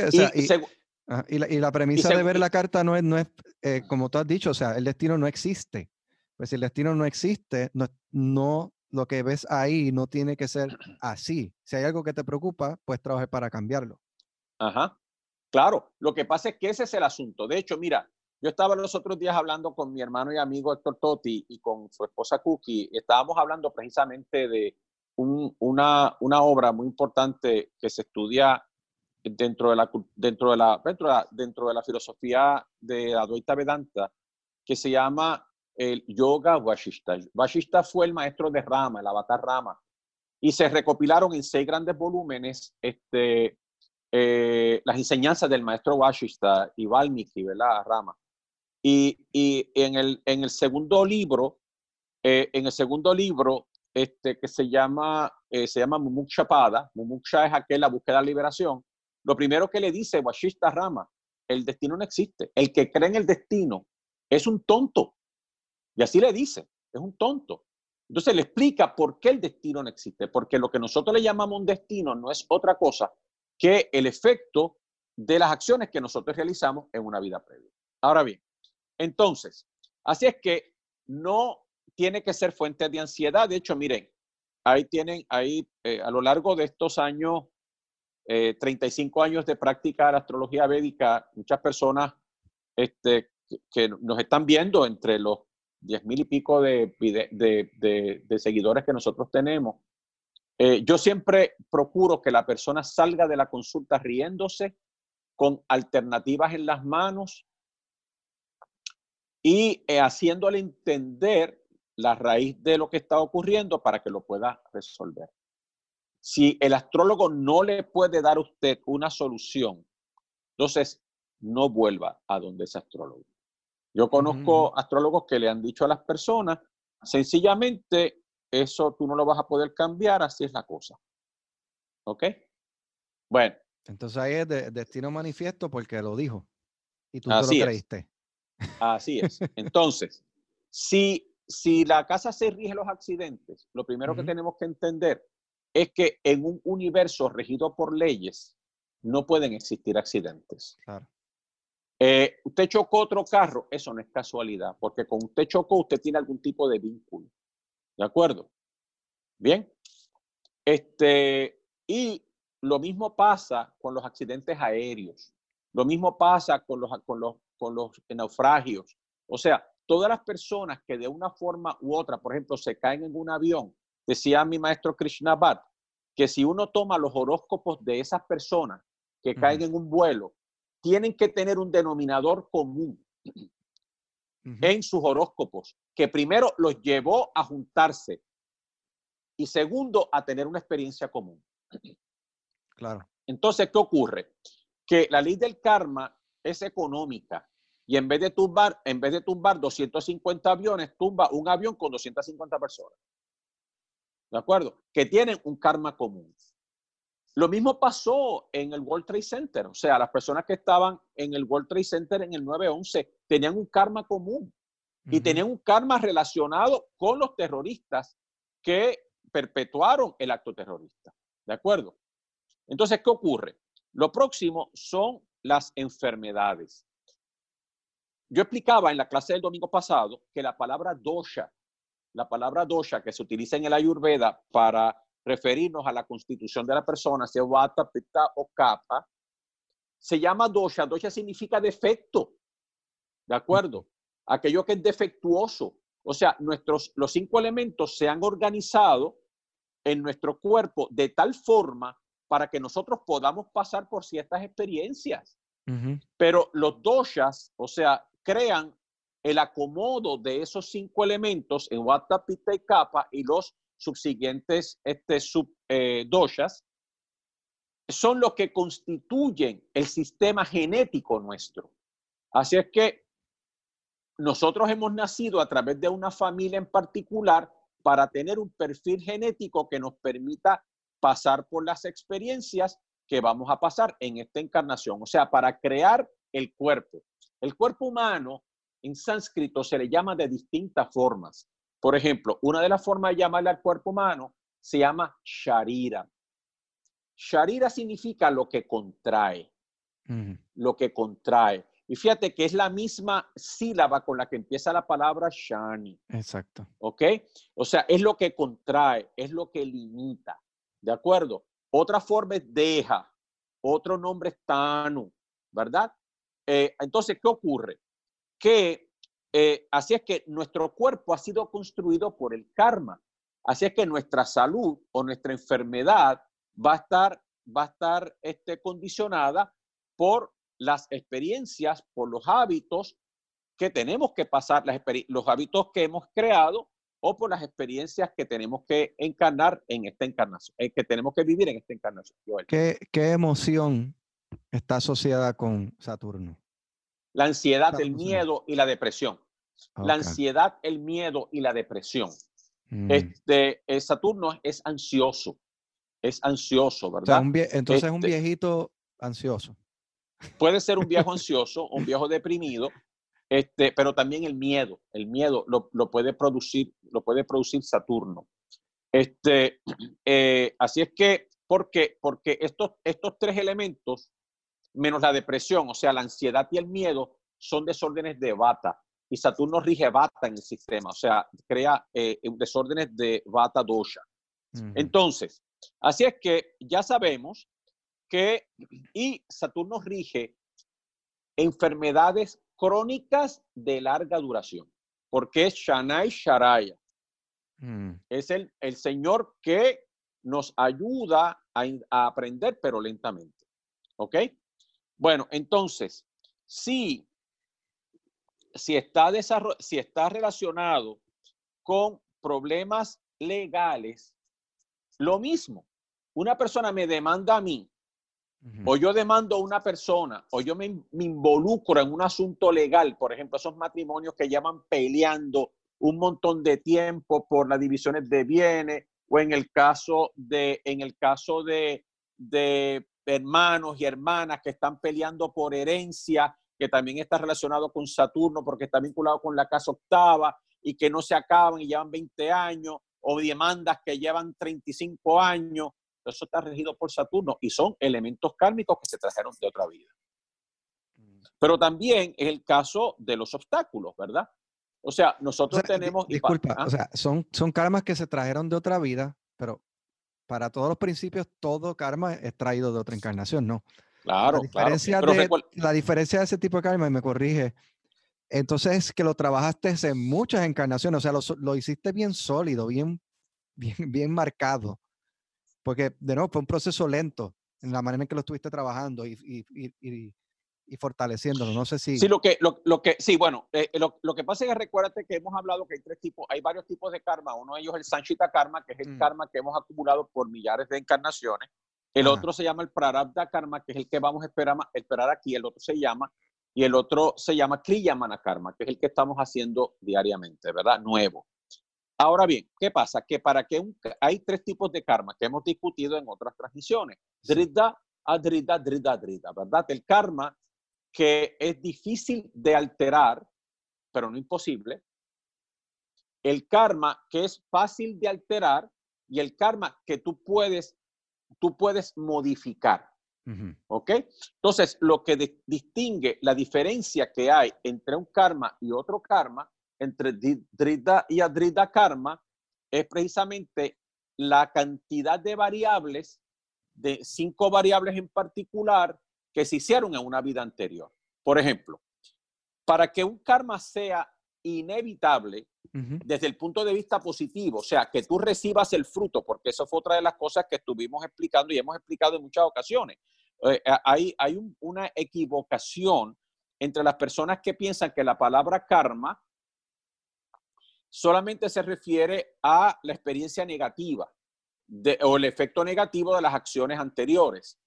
Speaker 2: y, la, premisa de ver la carta no es, no es eh, como tú has dicho, o sea, el destino no existe. Pues si el destino no existe, no, no, lo que ves ahí no tiene que ser así. Si hay algo que te preocupa, pues trabajar para cambiarlo.
Speaker 1: Ajá. Claro, lo que pasa es que ese es el asunto. De hecho, mira, yo estaba los otros días hablando con mi hermano y amigo Héctor Totti y con su esposa Cookie. Estábamos hablando precisamente de una, una, obra muy importante que se estudia dentro de la, dentro de la, dentro de la, filosofía de Advaita Vedanta, que se llama el Yoga Vashishta. Vashishta fue el maestro de Rama, el avatar Rama, y se recopilaron en seis grandes volúmenes este, eh, las enseñanzas del maestro Vashishta y Valmiki, ¿verdad? Rama. Y, en, el, en, el, segundo libro, eh, en el segundo libro, este, que se llama, eh, se llama Mumuksha Pada, Mumuksha es aquel, la búsqueda de la liberación, lo primero que le dice Washista Rama, el destino no existe. El que cree en el destino es un tonto. Y así le dice, es un tonto. Entonces le explica por qué el destino no existe, porque lo que nosotros le llamamos un destino no es otra cosa que el efecto de las acciones que nosotros realizamos en una vida previa. Ahora bien, entonces, así es que no tiene que ser fuente de ansiedad. De hecho, miren, ahí tienen, ahí eh, a lo largo de estos años, 35 eh, años de práctica de la astrología védica, muchas personas este, que, nos están viendo entre los 10 mil y pico de, seguidores que nosotros tenemos. Eh, yo siempre procuro que la persona salga de la consulta riéndose, con alternativas en las manos, y eh, haciéndole entender la raíz de lo que está ocurriendo para que lo pueda resolver. Si el astrólogo no le puede dar a usted una solución, entonces no vuelva a donde ese astrólogo. Yo conozco astrólogos que le han dicho a las personas, sencillamente, eso tú no lo vas a poder cambiar, así es la cosa. ¿Ok? Bueno.
Speaker 2: Entonces ahí es de, destino manifiesto porque lo dijo. Y tú te lo creíste.
Speaker 1: Así es. Entonces, si, si la casa se rige los accidentes, lo primero que tenemos que entender es que en un universo regido por leyes no pueden existir accidentes. Eh, usted chocó otro carro, eso no es casualidad, porque con usted chocó, usted tiene algún tipo de vínculo. ¿De acuerdo? Bien. Este, y lo mismo pasa con los accidentes aéreos. Lo mismo pasa con los, con los con los naufragios. O sea, todas las personas que de una forma u otra, por ejemplo, se caen en un avión, decía mi maestro Krishna Bhatt, que si uno toma los horóscopos de esas personas que caen en un vuelo, tienen que tener un denominador común en sus horóscopos, que primero los llevó a juntarse y segundo a tener una experiencia común.
Speaker 2: Claro.
Speaker 1: Entonces, ¿qué ocurre? Que la ley del karma es económica y en vez de tumbar, en vez de tumbar 250 aviones, tumba un avión con 250 personas. ¿De acuerdo? Que tienen un karma común. Lo mismo pasó en el World Trade Center. O sea, las personas que estaban en el World Trade Center en el 9-11 tenían un karma común y tenían un karma relacionado con los terroristas que perpetuaron el acto terrorista. ¿De acuerdo? Entonces, ¿qué ocurre? Lo próximo son las enfermedades. Yo explicaba en la clase del domingo pasado que la palabra dosha, la palabra dosha que se utiliza en el Ayurveda para referirnos a la constitución de la persona, sea vata, pitta o kapha, se llama dosha. Dosha significa defecto. ¿De acuerdo? Aquello que es defectuoso. O sea, nuestros, los cinco elementos se han organizado en nuestro cuerpo de tal forma para que nosotros podamos pasar por ciertas experiencias. Pero los doshas, o sea, crean el acomodo de esos cinco elementos en Vata, Pitta y Kapha y los subsiguientes este, eh, son los que constituyen el sistema genético nuestro. Así es que nosotros hemos nacido a través de una familia en particular para tener un perfil genético que nos permita pasar por las experiencias que vamos a pasar en esta encarnación, o sea, para crear el cuerpo. El cuerpo humano en sánscrito se le llama de distintas formas. Por ejemplo, una de las formas de llamarle al cuerpo humano se llama sharira. Sharira significa lo que contrae, lo que contrae. Y fíjate que es la misma sílaba con la que empieza la palabra shani.
Speaker 2: Exacto.
Speaker 1: ¿Ok? O sea, es lo que contrae, es lo que limita. ¿De acuerdo? Otra forma es deja, otro nombre es tanu, ¿verdad? Eh, entonces, ¿qué ocurre? Que eh, así es que nuestro cuerpo ha sido construido por el karma. Así es que nuestra salud o nuestra enfermedad va a estar, va a estar este, condicionada por las experiencias, por los hábitos que tenemos que pasar, los hábitos que hemos creado o por las experiencias que tenemos que encarnar en esta encarnación, eh, que tenemos que vivir en esta encarnación.
Speaker 2: ¿Qué, ¿Qué, emoción está asociada con Saturno?
Speaker 1: La ansiedad, el miedo y la depresión. La ansiedad, el miedo y la depresión. Mm. Este, eh, Saturno es ansioso, es ansioso, ¿verdad?
Speaker 2: entonces es un este viejito ansioso.
Speaker 1: Puede ser un viejo ansioso, un viejo deprimido, este, pero también el miedo, el miedo lo, puede producir, lo puede producir Saturno. Este, eh, así es que, ¿por qué? Porque estos, estos tres elementos, menos la depresión, o sea, la ansiedad y el miedo, son desórdenes de bata. Y Saturno rige bata en el sistema, o sea, crea eh, desórdenes de bata dosha. Entonces, así es que ya sabemos que, y Saturno rige enfermedades crónicas de larga duración, porque es Shanai Sharaya. Mm. Es el, el Señor que nos ayuda a, aprender, pero lentamente. ¿Ok? Bueno, entonces, si, si, está si está relacionado con problemas legales, lo mismo. Una persona me demanda a mí o yo demando a una persona, o yo me, involucro en un asunto legal, por ejemplo, esos matrimonios que llevan peleando un montón de tiempo por las divisiones de bienes, o en el caso de, en el caso de, de hermanos y hermanas que están peleando por herencia, que también está relacionado con Saturno porque está vinculado con la casa octava y que no se acaban y llevan 20 años, o demandas que llevan 35 años, eso está regido por Saturno y son elementos kármicos que se trajeron de otra vida. Pero también es el caso de los obstáculos, ¿verdad? O sea, nosotros tenemos...
Speaker 2: Disculpa, ¿ah? o sea, son, son karmas que se trajeron de otra vida, pero para todos los principios, todo karma es traído de otra encarnación, ¿no?
Speaker 1: Claro,
Speaker 2: la diferencia
Speaker 1: claro.
Speaker 2: De, la diferencia de ese tipo de karma, y me corrige, entonces es que lo trabajaste en muchas encarnaciones, o sea, lo, lo hiciste bien sólido, bien, bien, bien marcado. porque de nuevo fue un proceso lento en la manera en que lo estuviste trabajando y, y fortaleciéndolo. No sé si.
Speaker 1: Sí, lo que, lo, que, sí, bueno, eh, lo, lo, que pasa es que recuérdate que hemos hablado que hay tres tipos, hay varios tipos de karma. Uno de ellos es el Sanchita Karma, que es el mm. karma que hemos acumulado por millares de encarnaciones. El otro se llama el Prarabdha Karma, que es el que vamos a esperar, esperar aquí. El otro se llama, y el otro se llama Kliyamana Karma, que es el que estamos haciendo diariamente, ¿verdad? Nuevo. Ahora bien, ¿qué pasa? Que para que un, hay tres tipos de karma que hemos discutido en otras transmisiones. Drida, adrida, drida, drida, ¿verdad? El karma que es difícil de alterar, pero no imposible. El karma que es fácil de alterar y el karma que tú puedes, tú puedes modificar. ¿Ok? Entonces, lo que distingue la diferencia que hay entre un karma y otro karma, entre Drida y Adrida karma, es precisamente la cantidad de variables, de cinco variables en particular, que se hicieron en una vida anterior. Por ejemplo, para que un karma sea inevitable desde el punto de vista positivo, o sea, que tú recibas el fruto, porque eso fue otra de las cosas que estuvimos explicando y hemos explicado en muchas ocasiones. Eh, hay hay una equivocación entre las personas que piensan que la palabra karma solamente se refiere a la experiencia negativa o el efecto negativo de las acciones anteriores.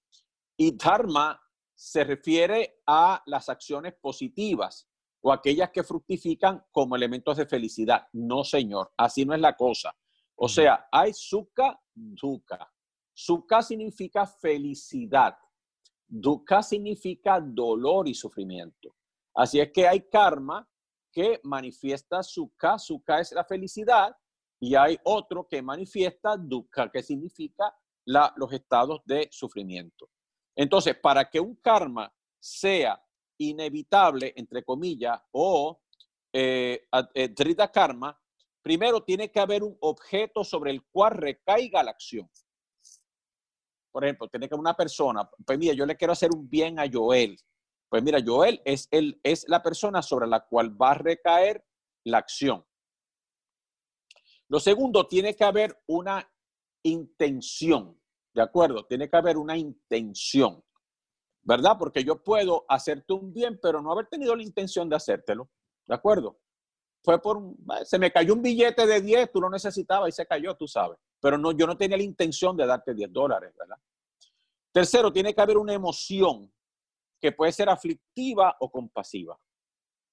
Speaker 1: Y dharma se refiere a las acciones positivas o aquellas que fructifican como elementos de felicidad. No, señor, así no es la cosa. O sea, hay sukha, dukkha. Sukha significa felicidad. Dukkha significa dolor y sufrimiento. Así es que hay karma que manifiesta sukha. Sukha es la felicidad. Y hay otro que manifiesta dukkha, que significa los estados de sufrimiento. Entonces, para que un karma sea inevitable, entre comillas, o eh, eh karma, primero tiene que haber un objeto sobre el cual recaiga la acción. Por ejemplo, tiene que haber una persona, pues mira, yo le quiero hacer un bien a Joel. Pues mira, Joel es, el, es la persona sobre la cual va a recaer la acción. Lo segundo, tiene que haber una intención. ¿De acuerdo? Tiene que haber una intención, ¿verdad? Porque yo puedo hacerte un bien, pero no haber tenido la intención de hacértelo. ¿De acuerdo? Fue por, se me cayó un billete de 10, tú lo necesitabas y se cayó, tú sabes. Pero no, yo no tenía la intención de darte 10 dólares, ¿verdad? Tercero, tiene que haber una emoción que puede ser aflictiva o compasiva,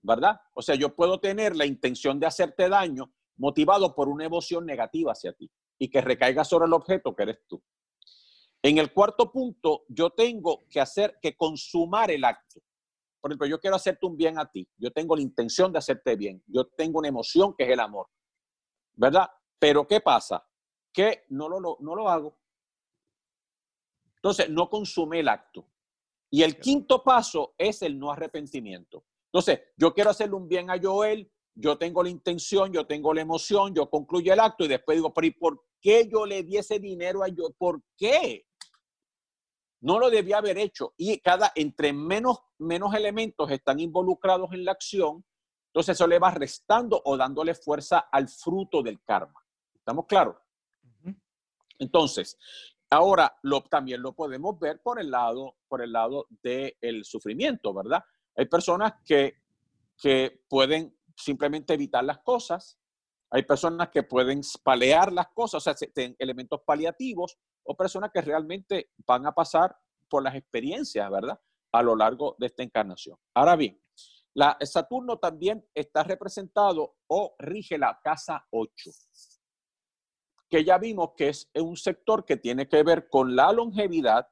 Speaker 1: ¿verdad? O sea, yo puedo tener la intención de hacerte daño motivado por una emoción negativa hacia ti y que recaiga sobre el objeto que eres tú. En el cuarto punto, yo tengo que hacer, que consumar el acto. Por ejemplo, yo quiero hacerte un bien a ti. Yo tengo la intención de hacerte bien. Yo tengo una emoción que es el amor. ¿Verdad? Pero ¿qué pasa? Que no lo, no lo hago. Entonces, no consume el acto. Y el quinto paso es el no arrepentimiento. Entonces, yo quiero hacerle un bien a Joel, yo tengo la intención, yo tengo la emoción, yo concluyo el acto y después digo, pero ¿y por qué yo le di ese dinero a Joel? ¿Por qué? No lo debía haber hecho. Y cada, entre menos, menos elementos están involucrados en la acción, entonces eso le va restando o dándole fuerza al fruto del karma. ¿Estamos claros? Entonces, ahora lo, también lo podemos ver por el lado, por el lado del sufrimiento, ¿verdad? Hay personas que, que pueden simplemente evitar las cosas, hay personas que pueden palear las cosas, o sea, elementos paliativos, o personas que realmente van a pasar por las experiencias, ¿verdad? A lo largo de esta encarnación. Ahora bien, la, Saturno también está representado o rige la casa 8, que ya vimos que es un sector que tiene que ver con la longevidad.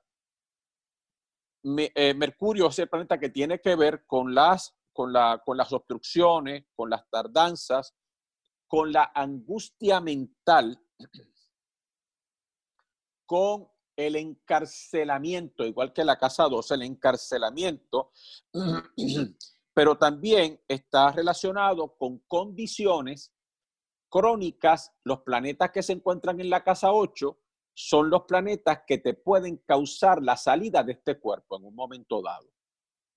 Speaker 1: Eh, Mercurio es el planeta que tiene que ver con las, con, la, con las obstrucciones, con las tardanzas, con la angustia mental, con el encarcelamiento, igual que la casa 12, el encarcelamiento, pero también está relacionado con condiciones crónicas. Los planetas que se encuentran en la casa 8 son los planetas que te pueden causar la salida de este cuerpo en un momento dado,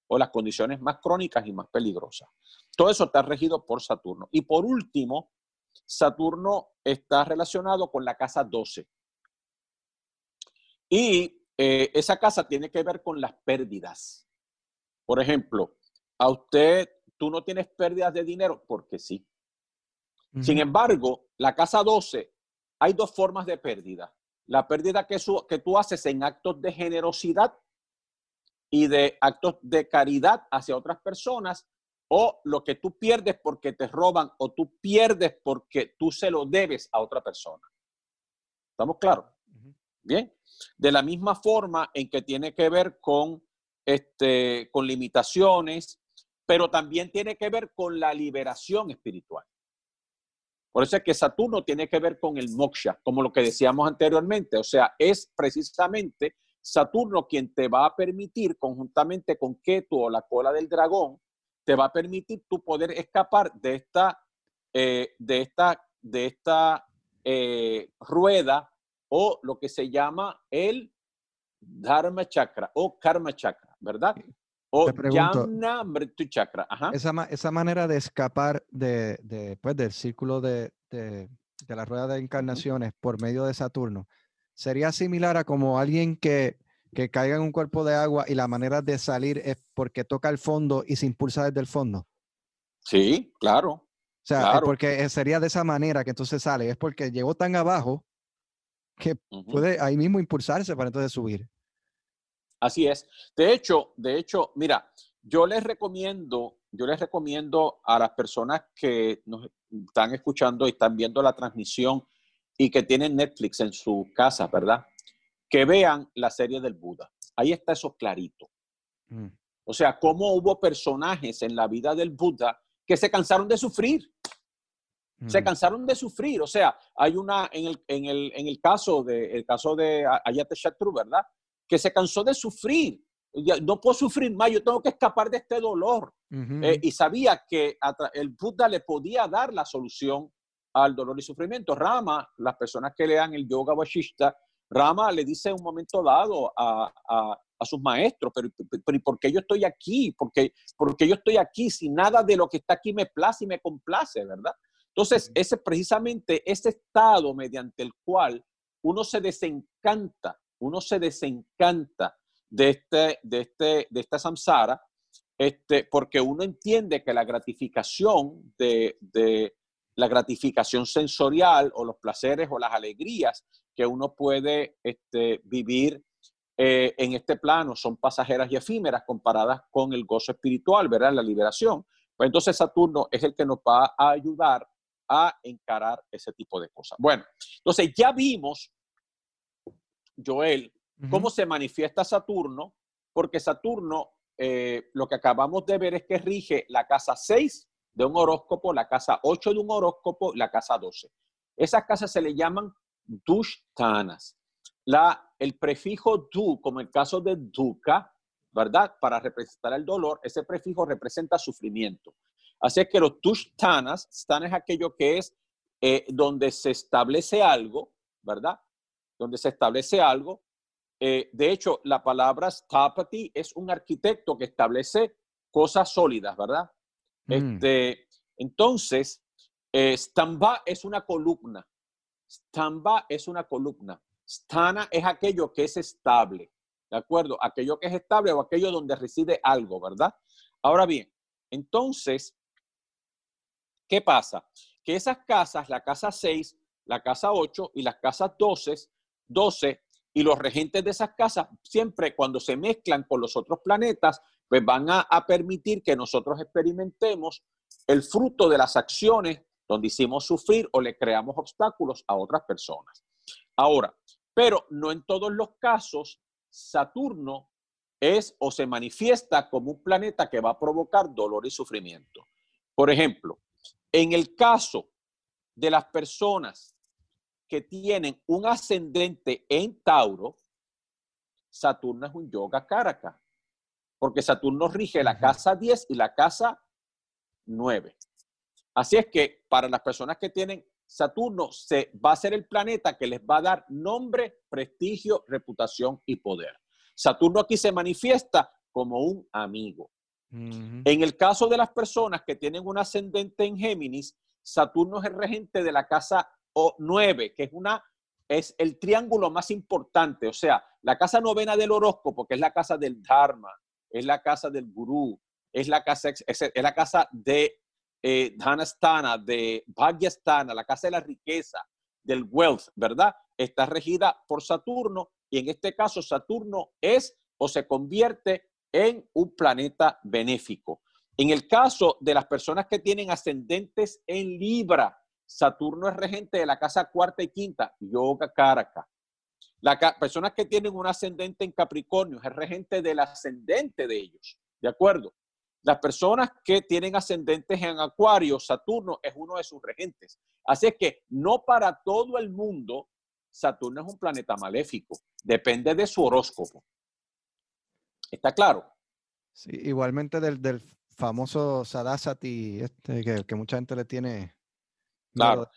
Speaker 1: o las condiciones más crónicas y más peligrosas. Todo eso está regido por Saturno. Y por último, Saturno está relacionado con la casa 12. Y eh, esa casa tiene que ver con las pérdidas. Por ejemplo, a usted, tú no tienes pérdidas de dinero porque sí. Sin embargo, la casa 12, hay dos formas de pérdida. La pérdida que, que tú haces en actos de generosidad y de actos de caridad hacia otras personas o lo que tú pierdes porque te roban o tú pierdes porque tú se lo debes a otra persona. ¿Estamos claros? Bien. De la misma forma en que tiene que ver con, este, con limitaciones, pero también tiene que ver con la liberación espiritual. Por eso es que Saturno tiene que ver con el moksha, como lo que decíamos anteriormente. O sea, es precisamente Saturno quien te va a permitir, conjuntamente con Ketu o la cola del dragón, te va a permitir tú poder escapar de esta, eh, de esta, de esta eh, rueda o lo que se llama el Dharma Chakra o Karma Chakra, ¿verdad? O Yamna Mritu Chakra.
Speaker 2: Esa, esa, manera de escapar de, de pues, del círculo de, de, de, la rueda de encarnaciones por medio de Saturno sería similar a como alguien que, que caiga en un cuerpo de agua y la manera de salir es porque toca el fondo y se impulsa desde el fondo.
Speaker 1: Sí, claro. O
Speaker 2: sea, porque sería de esa manera que entonces sale, es porque llegó tan abajo que puede ahí mismo impulsarse para entonces subir.
Speaker 1: Así es. De hecho, de hecho, mira, yo les recomiendo, yo les recomiendo a las personas que nos están escuchando y están viendo la transmisión y que tienen Netflix en su casa, ¿verdad? Que vean la serie del Buda. Ahí está eso clarito. Mm. O sea, cómo hubo personajes en la vida del Buda que se cansaron de sufrir. Se mm. cansaron de sufrir. O sea, hay una, en el, en el, en el caso de, el caso de Ayate Shatru, ¿verdad? Que se cansó de sufrir. No puedo sufrir más, yo tengo que escapar de este dolor. Eh, y sabía que el Buda le podía dar la solución al dolor y sufrimiento. Rama, las personas que lean el Yoga Vashishta, Rama le dice en un momento dado a, a, sus maestros, pero, pero, ¿por qué yo estoy aquí? ¿Por qué, porque yo estoy aquí si nada de lo que está aquí me place y me complace, verdad? Entonces, ese precisamente ese estado mediante el cual uno se desencanta, uno se desencanta de, este, de, este, de esta samsara, este, porque uno entiende que la gratificación de, de la gratificación sensorial o los placeres o las alegrías que uno puede este, vivir eh, en este plano son pasajeras y efímeras comparadas con el gozo espiritual, ¿verdad? La liberación. Pues entonces Saturno es el que nos va a ayudar a encarar ese tipo de cosas. Bueno, entonces ya vimos, Joel, cómo se manifiesta Saturno, porque Saturno, eh, lo que acabamos de ver es que rige la casa 6 de un horóscopo, la casa 8 de un horóscopo, la casa 12. Esas casas se le llaman dushtanas. La, el prefijo du, como el caso de dukkha, ¿verdad? Para representar el dolor, ese prefijo representa sufrimiento. Así es que los dushtanas, stan es aquello que es eh, donde se establece algo, ¿verdad? Donde se establece algo. Eh, de hecho, la palabra stapati es un arquitecto que establece cosas sólidas, ¿verdad? Mm. Este, entonces, eh, stamba es una columna. Stamba es una columna. Stana es aquello que es estable. ¿De acuerdo? Aquello que es estable o aquello donde reside algo, ¿verdad? Ahora bien, entonces, ¿qué pasa? Que esas casas, la casa 6, la casa 8 y las casas 12, 12 y los regentes de esas casas, siempre cuando se mezclan con los otros planetas, pues van a, permitir que nosotros experimentemos el fruto de las acciones donde hicimos sufrir o le creamos obstáculos a otras personas. Ahora, pero no en todos los casos Saturno es o se manifiesta como un planeta que va a provocar dolor y sufrimiento. Por ejemplo, en el caso de las personas que tienen un ascendente en Tauro, Saturno es un yoga karaka porque Saturno rige la casa 10 y la casa 9. Así es que para las personas que tienen Saturno, se va a ser el planeta que les va a dar nombre, prestigio, reputación y poder. Saturno aquí se manifiesta como un amigo. En el caso de las personas que tienen un ascendente en Géminis, Saturno es el regente de la casa 9, que es una es el triángulo más importante, o sea, la casa novena del horóscopo, que es la casa del Dharma, es la casa del gurú, es la casa, es, la casa de eh, Dhanastana, de Bhagyastana, la casa de la riqueza, del wealth, ¿verdad? Está regida por Saturno y en este caso Saturno es o se convierte en un planeta benéfico. En el caso de las personas que tienen ascendentes en Libra, Saturno es regente de la casa cuarta y quinta, Yoga Karaka. Las personas que tienen un ascendente en Capricornio es regente del ascendente de ellos, ¿de acuerdo? Las personas que tienen ascendentes en Acuario, Saturno es uno de sus regentes. Así es que no para todo el mundo Saturno es un planeta maléfico, depende de su horóscopo. ¿Está claro?
Speaker 2: Sí, igualmente del, del famoso Sadasati, este, que, mucha gente le tiene
Speaker 1: claro.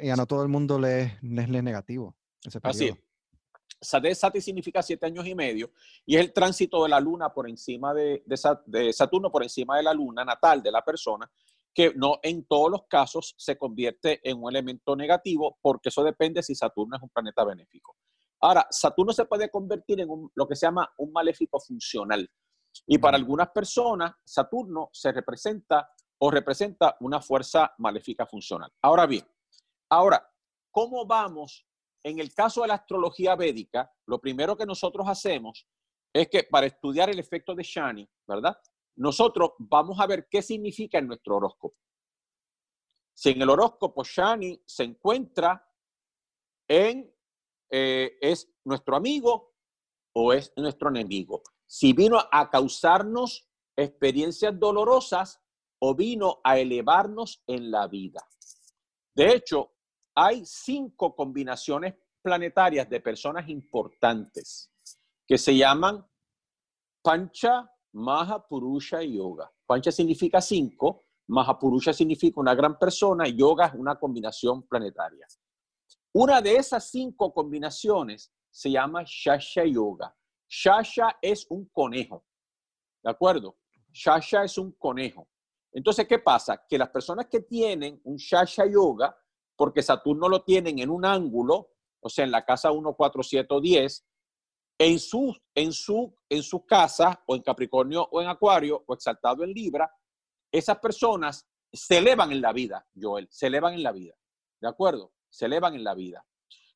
Speaker 2: y, a no todo el mundo le es, negativo. Ese
Speaker 1: Así Sadasati significa siete años y medio y es el tránsito de la luna por encima de, de, Saturno, por encima de la luna natal de la persona, que no en todos los casos se convierte en un elemento negativo porque eso depende si Saturno es un planeta benéfico. Ahora, Saturno se puede convertir en lo que se llama un maléfico funcional. Y para algunas personas, Saturno se representa o representa una fuerza maléfica funcional. Ahora bien, ahora, ¿cómo vamos? En el caso de la astrología védica, lo primero que nosotros hacemos es que para estudiar el efecto de Shani, ¿verdad? Nosotros vamos a ver qué significa en nuestro horóscopo. Si en el horóscopo Shani se encuentra en, eh, es nuestro amigo o es nuestro enemigo si vino a causarnos experiencias dolorosas o vino a elevarnos en la vida. De hecho, hay cinco combinaciones planetarias de personas importantes que se llaman Pancha, Maha, Purusha y Yoga. Pancha significa cinco, Maha Purusha significa una gran persona y Yoga es una combinación planetaria. Una de esas cinco combinaciones se llama Shasha Yoga. Shasha es un conejo. ¿De acuerdo? Shasha es un conejo. Entonces, ¿qué pasa? Que las personas que tienen un Shasha Yoga, porque Saturno lo tienen en un ángulo, o sea, en la casa 1, 4, 7 o 10, en su, en, su, en su casa, o en Capricornio o en Acuario, o exaltado en Libra, esas personas se elevan en la vida, Joel, se elevan en la vida. ¿De acuerdo? Se elevan en la vida.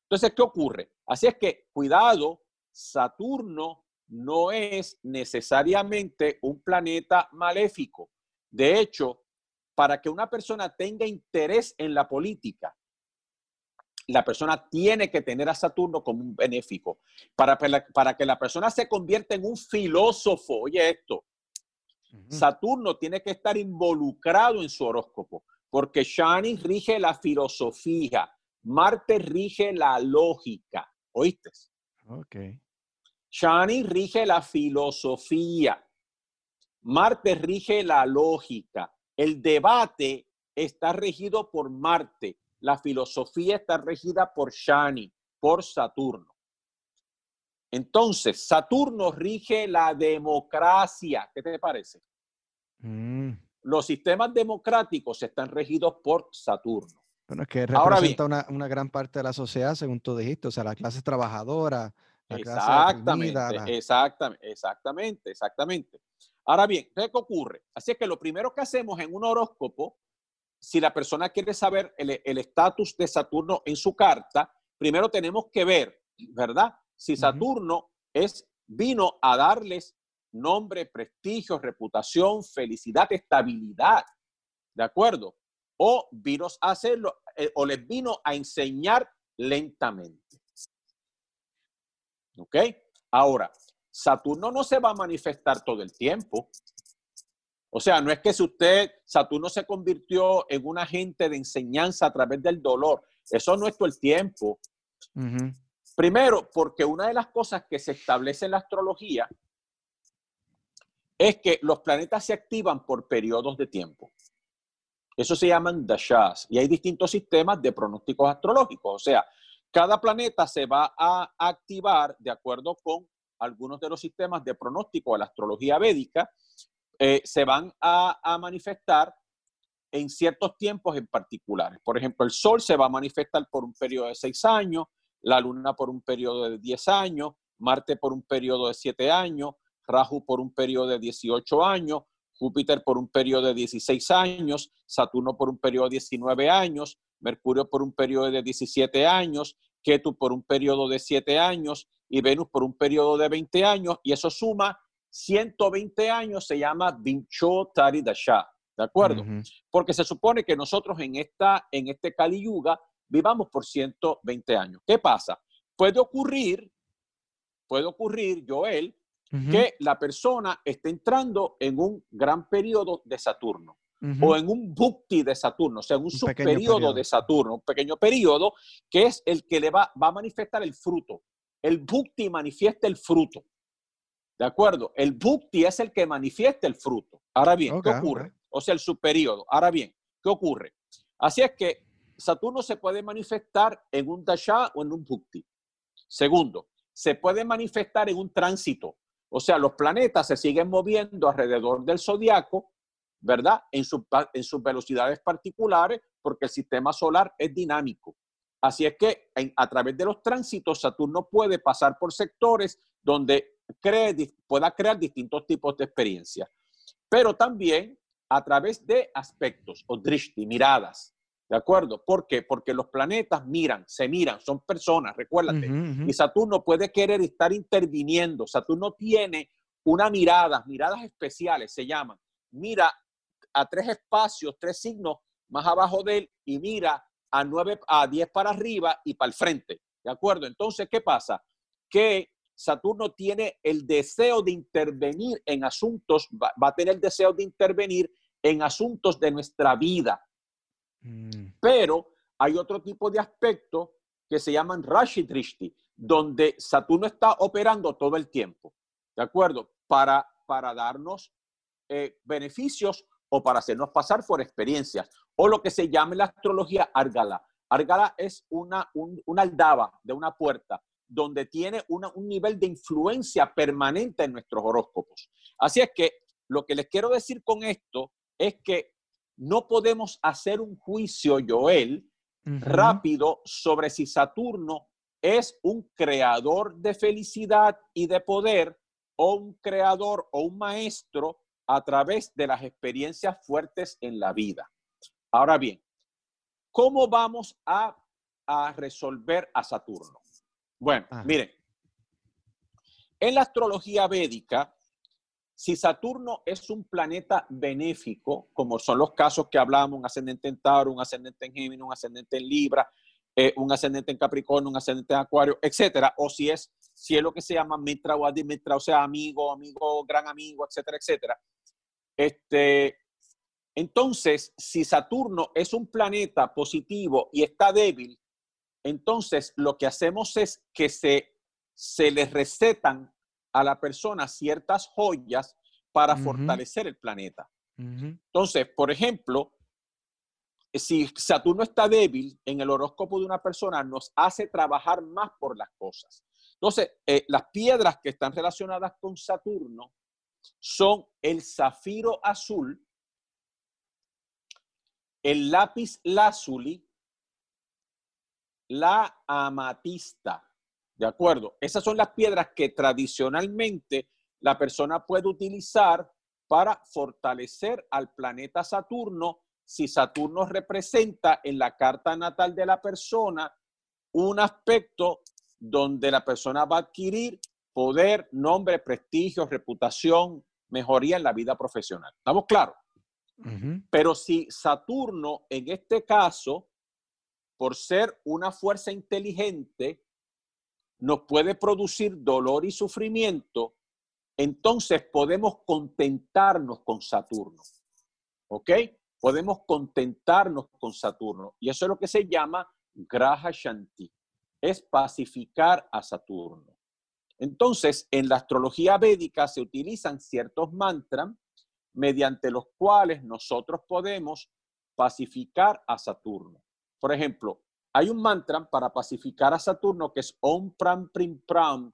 Speaker 1: Entonces, ¿qué ocurre? Así es que cuidado Saturno no es necesariamente un planeta maléfico. De hecho, para que una persona tenga interés en la política, la persona tiene que tener a Saturno como un benéfico. Para, para que la persona se convierta en un filósofo, oye esto, Saturno tiene que estar involucrado en su horóscopo, porque Shani rige la filosofía, Marte rige la lógica, ¿oíste?
Speaker 2: Ok.
Speaker 1: Shani rige la filosofía. Marte rige la lógica. El debate está regido por Marte. La filosofía está regida por Shani, por Saturno. Entonces, Saturno rige la democracia. ¿Qué te parece? Mm. Los sistemas democráticos están regidos por Saturno.
Speaker 2: Bueno, es que representa una, una, gran parte de la sociedad, según tú dijiste, o sea, la clase trabajadora,
Speaker 1: exactamente, exactamente, exactamente, exactamente. Ahora bien, ¿qué ocurre? Así es que lo primero que hacemos en un horóscopo, si la persona quiere saber el estatus de Saturno en su carta, primero tenemos que ver, ¿verdad? Si Saturno es, vino a darles nombre, prestigio, reputación, felicidad, estabilidad, ¿de acuerdo? o vino a hacerlo, eh, o les vino a enseñar lentamente. ¿Ok? Ahora, Saturno no se va a manifestar todo el tiempo. O sea, no es que si usted, Saturno se convirtió en un agente de enseñanza a través del dolor. Eso no es todo el tiempo. Primero, porque una de las cosas que se establece en la astrología es que los planetas se activan por periodos de tiempo. Eso se llaman dashas y hay distintos sistemas de pronósticos astrológicos. O sea, cada planeta se va a activar de acuerdo con algunos de los sistemas de pronóstico de la astrología védica, eh, se van a, manifestar en ciertos tiempos en particulares. Por ejemplo, el Sol se va a manifestar por un periodo de seis años, la Luna por un periodo de 10 años, Marte por un periodo de 7 años, Rahu por un periodo de 18 años, Júpiter por un periodo de 16 años, Saturno por un periodo de 19 años, Mercurio por un periodo de 17 años, Ketu por un periodo de 7 años y Venus por un periodo de 20 años, y eso suma 120 años, se llama Vincho Tari Dasha, ¿de acuerdo? Porque se supone que nosotros en, esta, en este Kali Yuga vivamos por 120 años. ¿Qué pasa? Puede ocurrir, puede ocurrir, Joel, que la persona esté entrando en un gran periodo de Saturno o en un bukti de Saturno, o sea, en un, subperiodo de Saturno, un pequeño periodo que es el que le va, va a manifestar el fruto. El bukti manifiesta el fruto. ¿De acuerdo? El bukti es el que manifiesta el fruto. Ahora bien, ¿qué ocurre? O sea, el subperiodo. Ahora bien, ¿qué ocurre? Así es que Saturno se puede manifestar en un dasha o en un bukti. Segundo, se puede manifestar en un tránsito. O sea, los planetas se siguen moviendo alrededor del zodiaco, ¿verdad? En, en sus velocidades particulares, porque el sistema solar es dinámico. Así es que a través de los tránsitos, Saturno puede pasar por sectores donde cree, pueda crear distintos tipos de experiencias. Pero también a través de aspectos o drishti, miradas. ¿De acuerdo? ¿Por qué? Porque los planetas miran, se miran, son personas, recuérdate. Y Saturno puede querer estar interviniendo. Saturno tiene una mirada, miradas especiales se llaman. Mira a tres espacios, tres signos más abajo de él y mira a nueve, a diez para arriba y para el frente. ¿De acuerdo? Entonces, ¿qué pasa? Que Saturno tiene el deseo de intervenir en asuntos, va, va a tener el deseo de intervenir en asuntos de nuestra vida Mm. Pero hay otro tipo de aspectos que se llaman Rashi Drishti, donde Saturno está operando todo el tiempo, ¿de acuerdo? Para, para darnos eh, beneficios o para hacernos pasar por experiencias, o lo que se llama en la astrología Argala. Argala es una, una aldaba de una puerta donde tiene un nivel de influencia permanente en nuestros horóscopos. Así es que lo que les quiero decir con esto es que no podemos hacer un juicio, Joel, rápido sobre si Saturno es un creador de felicidad y de poder o un creador o un maestro a través de las experiencias fuertes en la vida. Ahora bien, ¿cómo vamos a, resolver a Saturno? Bueno, miren, en la astrología védica, si Saturno es un planeta benéfico, como son los casos que hablamos, un ascendente en Tauro, un ascendente en Géminis, un ascendente en Libra, eh, un ascendente en Capricornio, un ascendente en Acuario, etcétera, o si es, si es lo que se llama Mitra o Adimitra, o sea, amigo, amigo, gran amigo, etcétera, etcétera. Este, entonces, si Saturno es un planeta positivo y está débil, entonces lo que hacemos es que se, se les recetan a la persona ciertas joyas para fortalecer el planeta. Entonces, por ejemplo, si Saturno está débil en el horóscopo de una persona, nos hace trabajar más por las cosas. Entonces, eh, las piedras que están relacionadas con Saturno son el zafiro azul, el lápiz lazuli, la amatista. ¿De acuerdo? Esas son las piedras que tradicionalmente la persona puede utilizar para fortalecer al planeta Saturno si Saturno representa en la carta natal de la persona un aspecto donde la persona va a adquirir poder, nombre, prestigio, reputación, mejoría en la vida profesional. ¿Estamos claros? Pero si Saturno, en este caso, por ser una fuerza inteligente, nos puede producir dolor y sufrimiento, entonces podemos contentarnos con Saturno. ¿Ok? Podemos contentarnos con Saturno. Y eso es lo que se llama Graha Shanti. Es pacificar a Saturno. Entonces, en la astrología védica se utilizan ciertos mantras mediante los cuales nosotros podemos pacificar a Saturno. Por ejemplo, hay un mantra para pacificar a Saturno que es Om Pram Prim Pram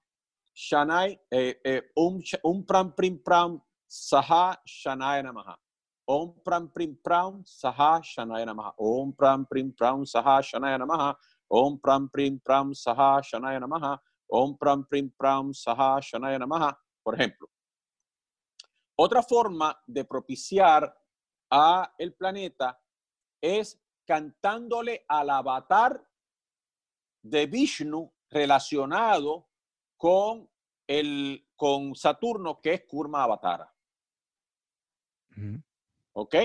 Speaker 1: Shanai, eh, eh, Om, Pram Prim Pram Saha Shanai Namaha. Om Pram Prim Pram Saha Shanai Namaha. Om Pram Prim Pram Saha Shanai Namaha. Om Pram Prim Pram Saha Shanaya Namaha, Om Pram Prim Pram Saha Shanaya Namaha, por ejemplo. Otra forma de propiciar a el planeta es cantándole al avatar de Vishnu relacionado con, el, con Saturno, que es Kurma Avatara. ¿Ok?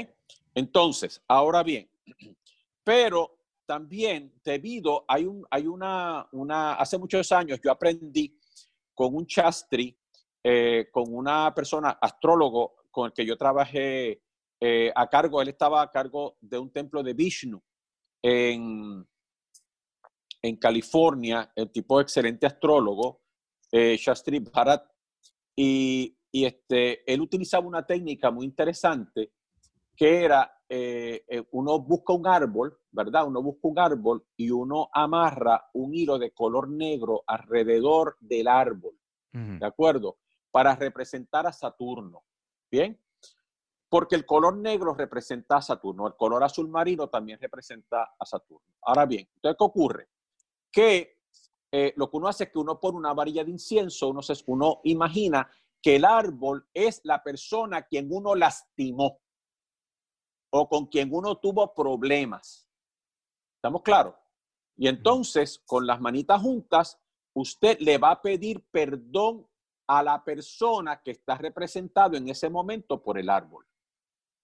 Speaker 1: Entonces, ahora bien, pero también debido, hay, un, hay una, una, hace muchos años yo aprendí con un chastri, eh, con una persona, astrólogo, con el que yo trabajé eh, a cargo, él estaba a cargo de un templo de Vishnu en, en California, el tipo excelente astrólogo, eh, Shastri Bharat, y, y, este, él utilizaba una técnica muy interesante que era, eh, eh, uno busca un árbol, ¿verdad? Uno busca un árbol y uno amarra un hilo de color negro alrededor del árbol, ¿de acuerdo? Para representar a Saturno, ¿bien? Porque el color negro representa a Saturno, el color azul marino también representa a Saturno. Ahora bien, entonces, ¿qué ocurre? Que eh, lo que uno hace es que uno pone una varilla de incienso, uno, se, uno imagina que el árbol es la persona quien uno lastimó o con quien uno tuvo problemas. ¿Estamos claros? Y entonces, con las manitas juntas, usted le va a pedir perdón a la persona que está representado en ese momento por el árbol.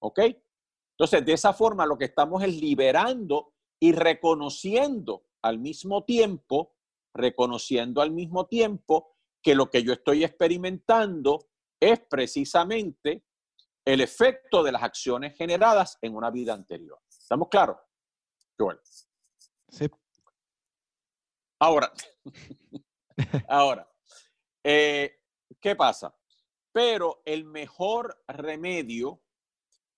Speaker 1: ¿Ok? Entonces, de esa forma, lo que estamos es liberando y reconociendo al mismo tiempo, reconociendo al mismo tiempo que lo que yo estoy experimentando es precisamente el efecto de las acciones generadas en una vida anterior. ¿Estamos claros? Sí. Ahora, ahora, eh, ¿qué pasa? Pero el mejor remedio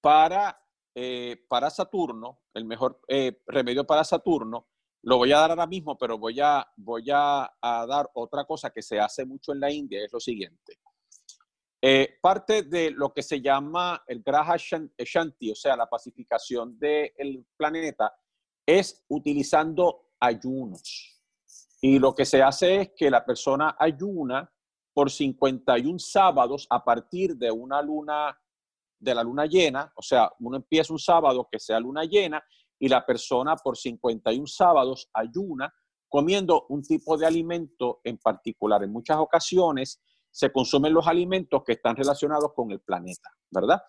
Speaker 1: para, eh, para Saturno, el mejor eh, remedio para Saturno, lo voy a dar ahora mismo, pero voy a, voy a dar otra cosa que se hace mucho en la India, es lo siguiente. Eh, parte de lo que se llama el Graha Shanti, o sea, la pacificación del planeta, es utilizando ayunos. Y lo que se hace es que la persona ayuna por 51 sábados a partir de una luna, de la luna llena, o sea, uno empieza un sábado que sea luna llena y la persona por 51 sábados ayuna comiendo un tipo de alimento en particular. En muchas ocasiones se consumen los alimentos que están relacionados con el planeta, ¿verdad?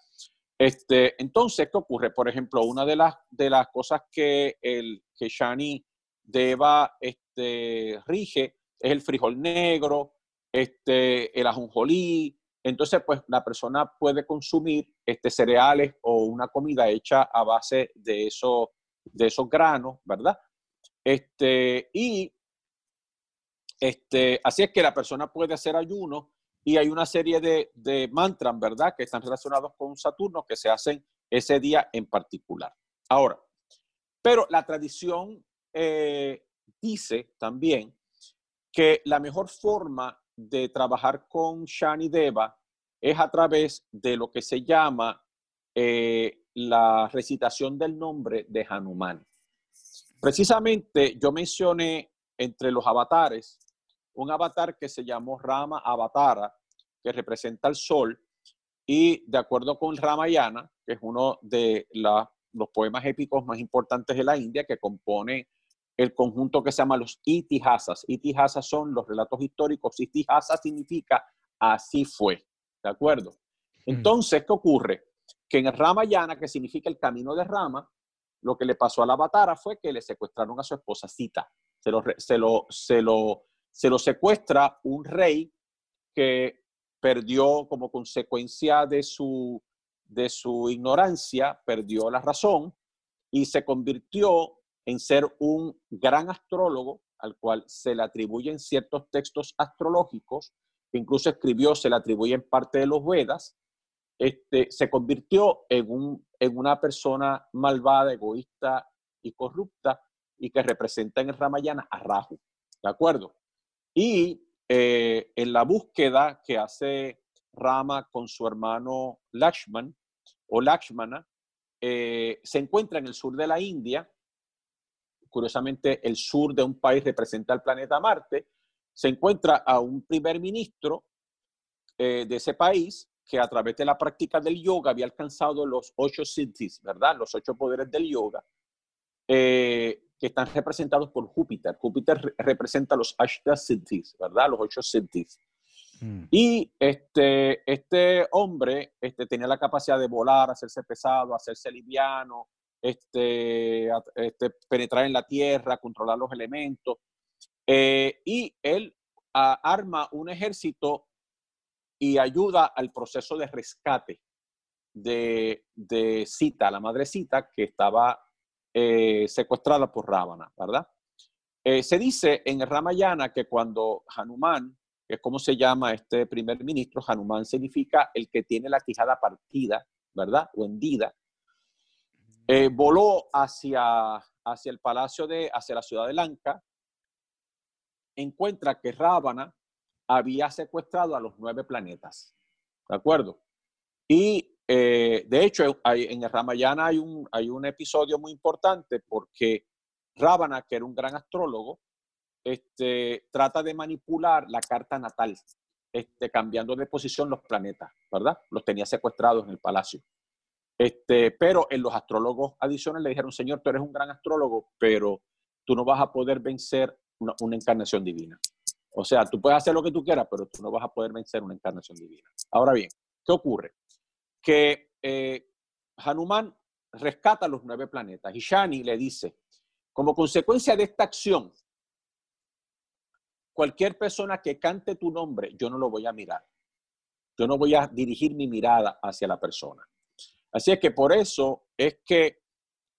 Speaker 1: Este, entonces, ¿qué ocurre? Por ejemplo, una de las, de las cosas que, el, que Shani Deva este, rige es el frijol negro, este, el ajonjolí. Entonces, pues la persona puede consumir este, cereales o una comida hecha a base de, eso, de esos granos, ¿verdad? Este, y este, así es que la persona puede hacer ayuno y hay una serie de, de mantras, ¿verdad?, que están relacionados con Saturno que se hacen ese día en particular. Ahora, pero la tradición eh, dice también que la mejor forma de trabajar con Shani Deva es a través de lo que se llama eh, la recitación del nombre de Hanuman. Precisamente yo mencioné entre los avatares un avatar que se llamó Rama Avatara, que representa el sol, y de acuerdo con Ramayana, que es uno de los poemas épicos más importantes de la India, que compone el conjunto que se llama los itihasas. Itihasas son los relatos históricos. Itihasa significa así fue, ¿de acuerdo? Entonces, ¿qué ocurre? Que en el Ramayana, que significa el camino de Rama, lo que le pasó al Avatara fue que le secuestraron a su esposa Sita. Se lo, se lo, se lo se lo secuestra un rey que perdió como consecuencia de su, de su ignorancia, perdió la razón y se convirtió en ser un gran astrólogo al cual se le atribuyen ciertos textos astrológicos, que incluso escribió, se le atribuyen parte de los Vedas, este, se convirtió en, un, en una persona malvada, egoísta y corrupta y que representa en el Ramayana a Rahu. ¿De acuerdo? Y eh, en la búsqueda que hace Rama con su hermano Lakshman o Lakshmana, eh, se encuentra en el sur de la India. Curiosamente el sur de un país representa el planeta Marte, se encuentra a un primer ministro eh, de ese país que a través de la práctica del yoga había alcanzado los ocho siddhis, ¿verdad? Los ocho poderes del yoga, que están representados por Júpiter. Júpiter representa los ashta siddhis, ¿verdad? Los ocho siddhis. Mm. Y este, este hombre este, tenía la capacidad de volar, hacerse pesado, hacerse liviano, este, este, penetrar en la tierra, controlar los elementos. Eh, y él arma un ejército y ayuda al proceso de rescate de, de Sita, la madre Sita, que estaba eh, secuestrada por Ravana, ¿verdad? Eh, se dice en el Ramayana que cuando Hanuman, que es como se llama este primer ministro, Hanuman significa el que tiene la quijada partida, ¿verdad? O hendida, eh, voló hacia, hacia el palacio de, hacia la ciudad de Lanka, encuentra que Ravana había secuestrado a los nueve planetas. ¿De acuerdo? Y eh, de hecho, en el Ramayana hay un, episodio muy importante porque Ravana, que era un gran astrólogo, este, trata de manipular la carta natal, este, cambiando de posición los planetas, ¿verdad? Los tenía secuestrados en el palacio. Este, pero en los astrólogos adicionales le dijeron, Señor, tú eres un gran astrólogo, pero tú no vas a poder vencer una encarnación divina. O sea, tú puedes hacer lo que tú quieras, pero tú no vas a poder vencer una encarnación divina. Ahora bien, ¿qué ocurre? Que eh, Hanuman rescata los nueve planetas y Shani le dice, como consecuencia de esta acción, cualquier persona que cante tu nombre, yo no lo voy a mirar. Yo no voy a dirigir mi mirada hacia la persona. Así es que por eso es que,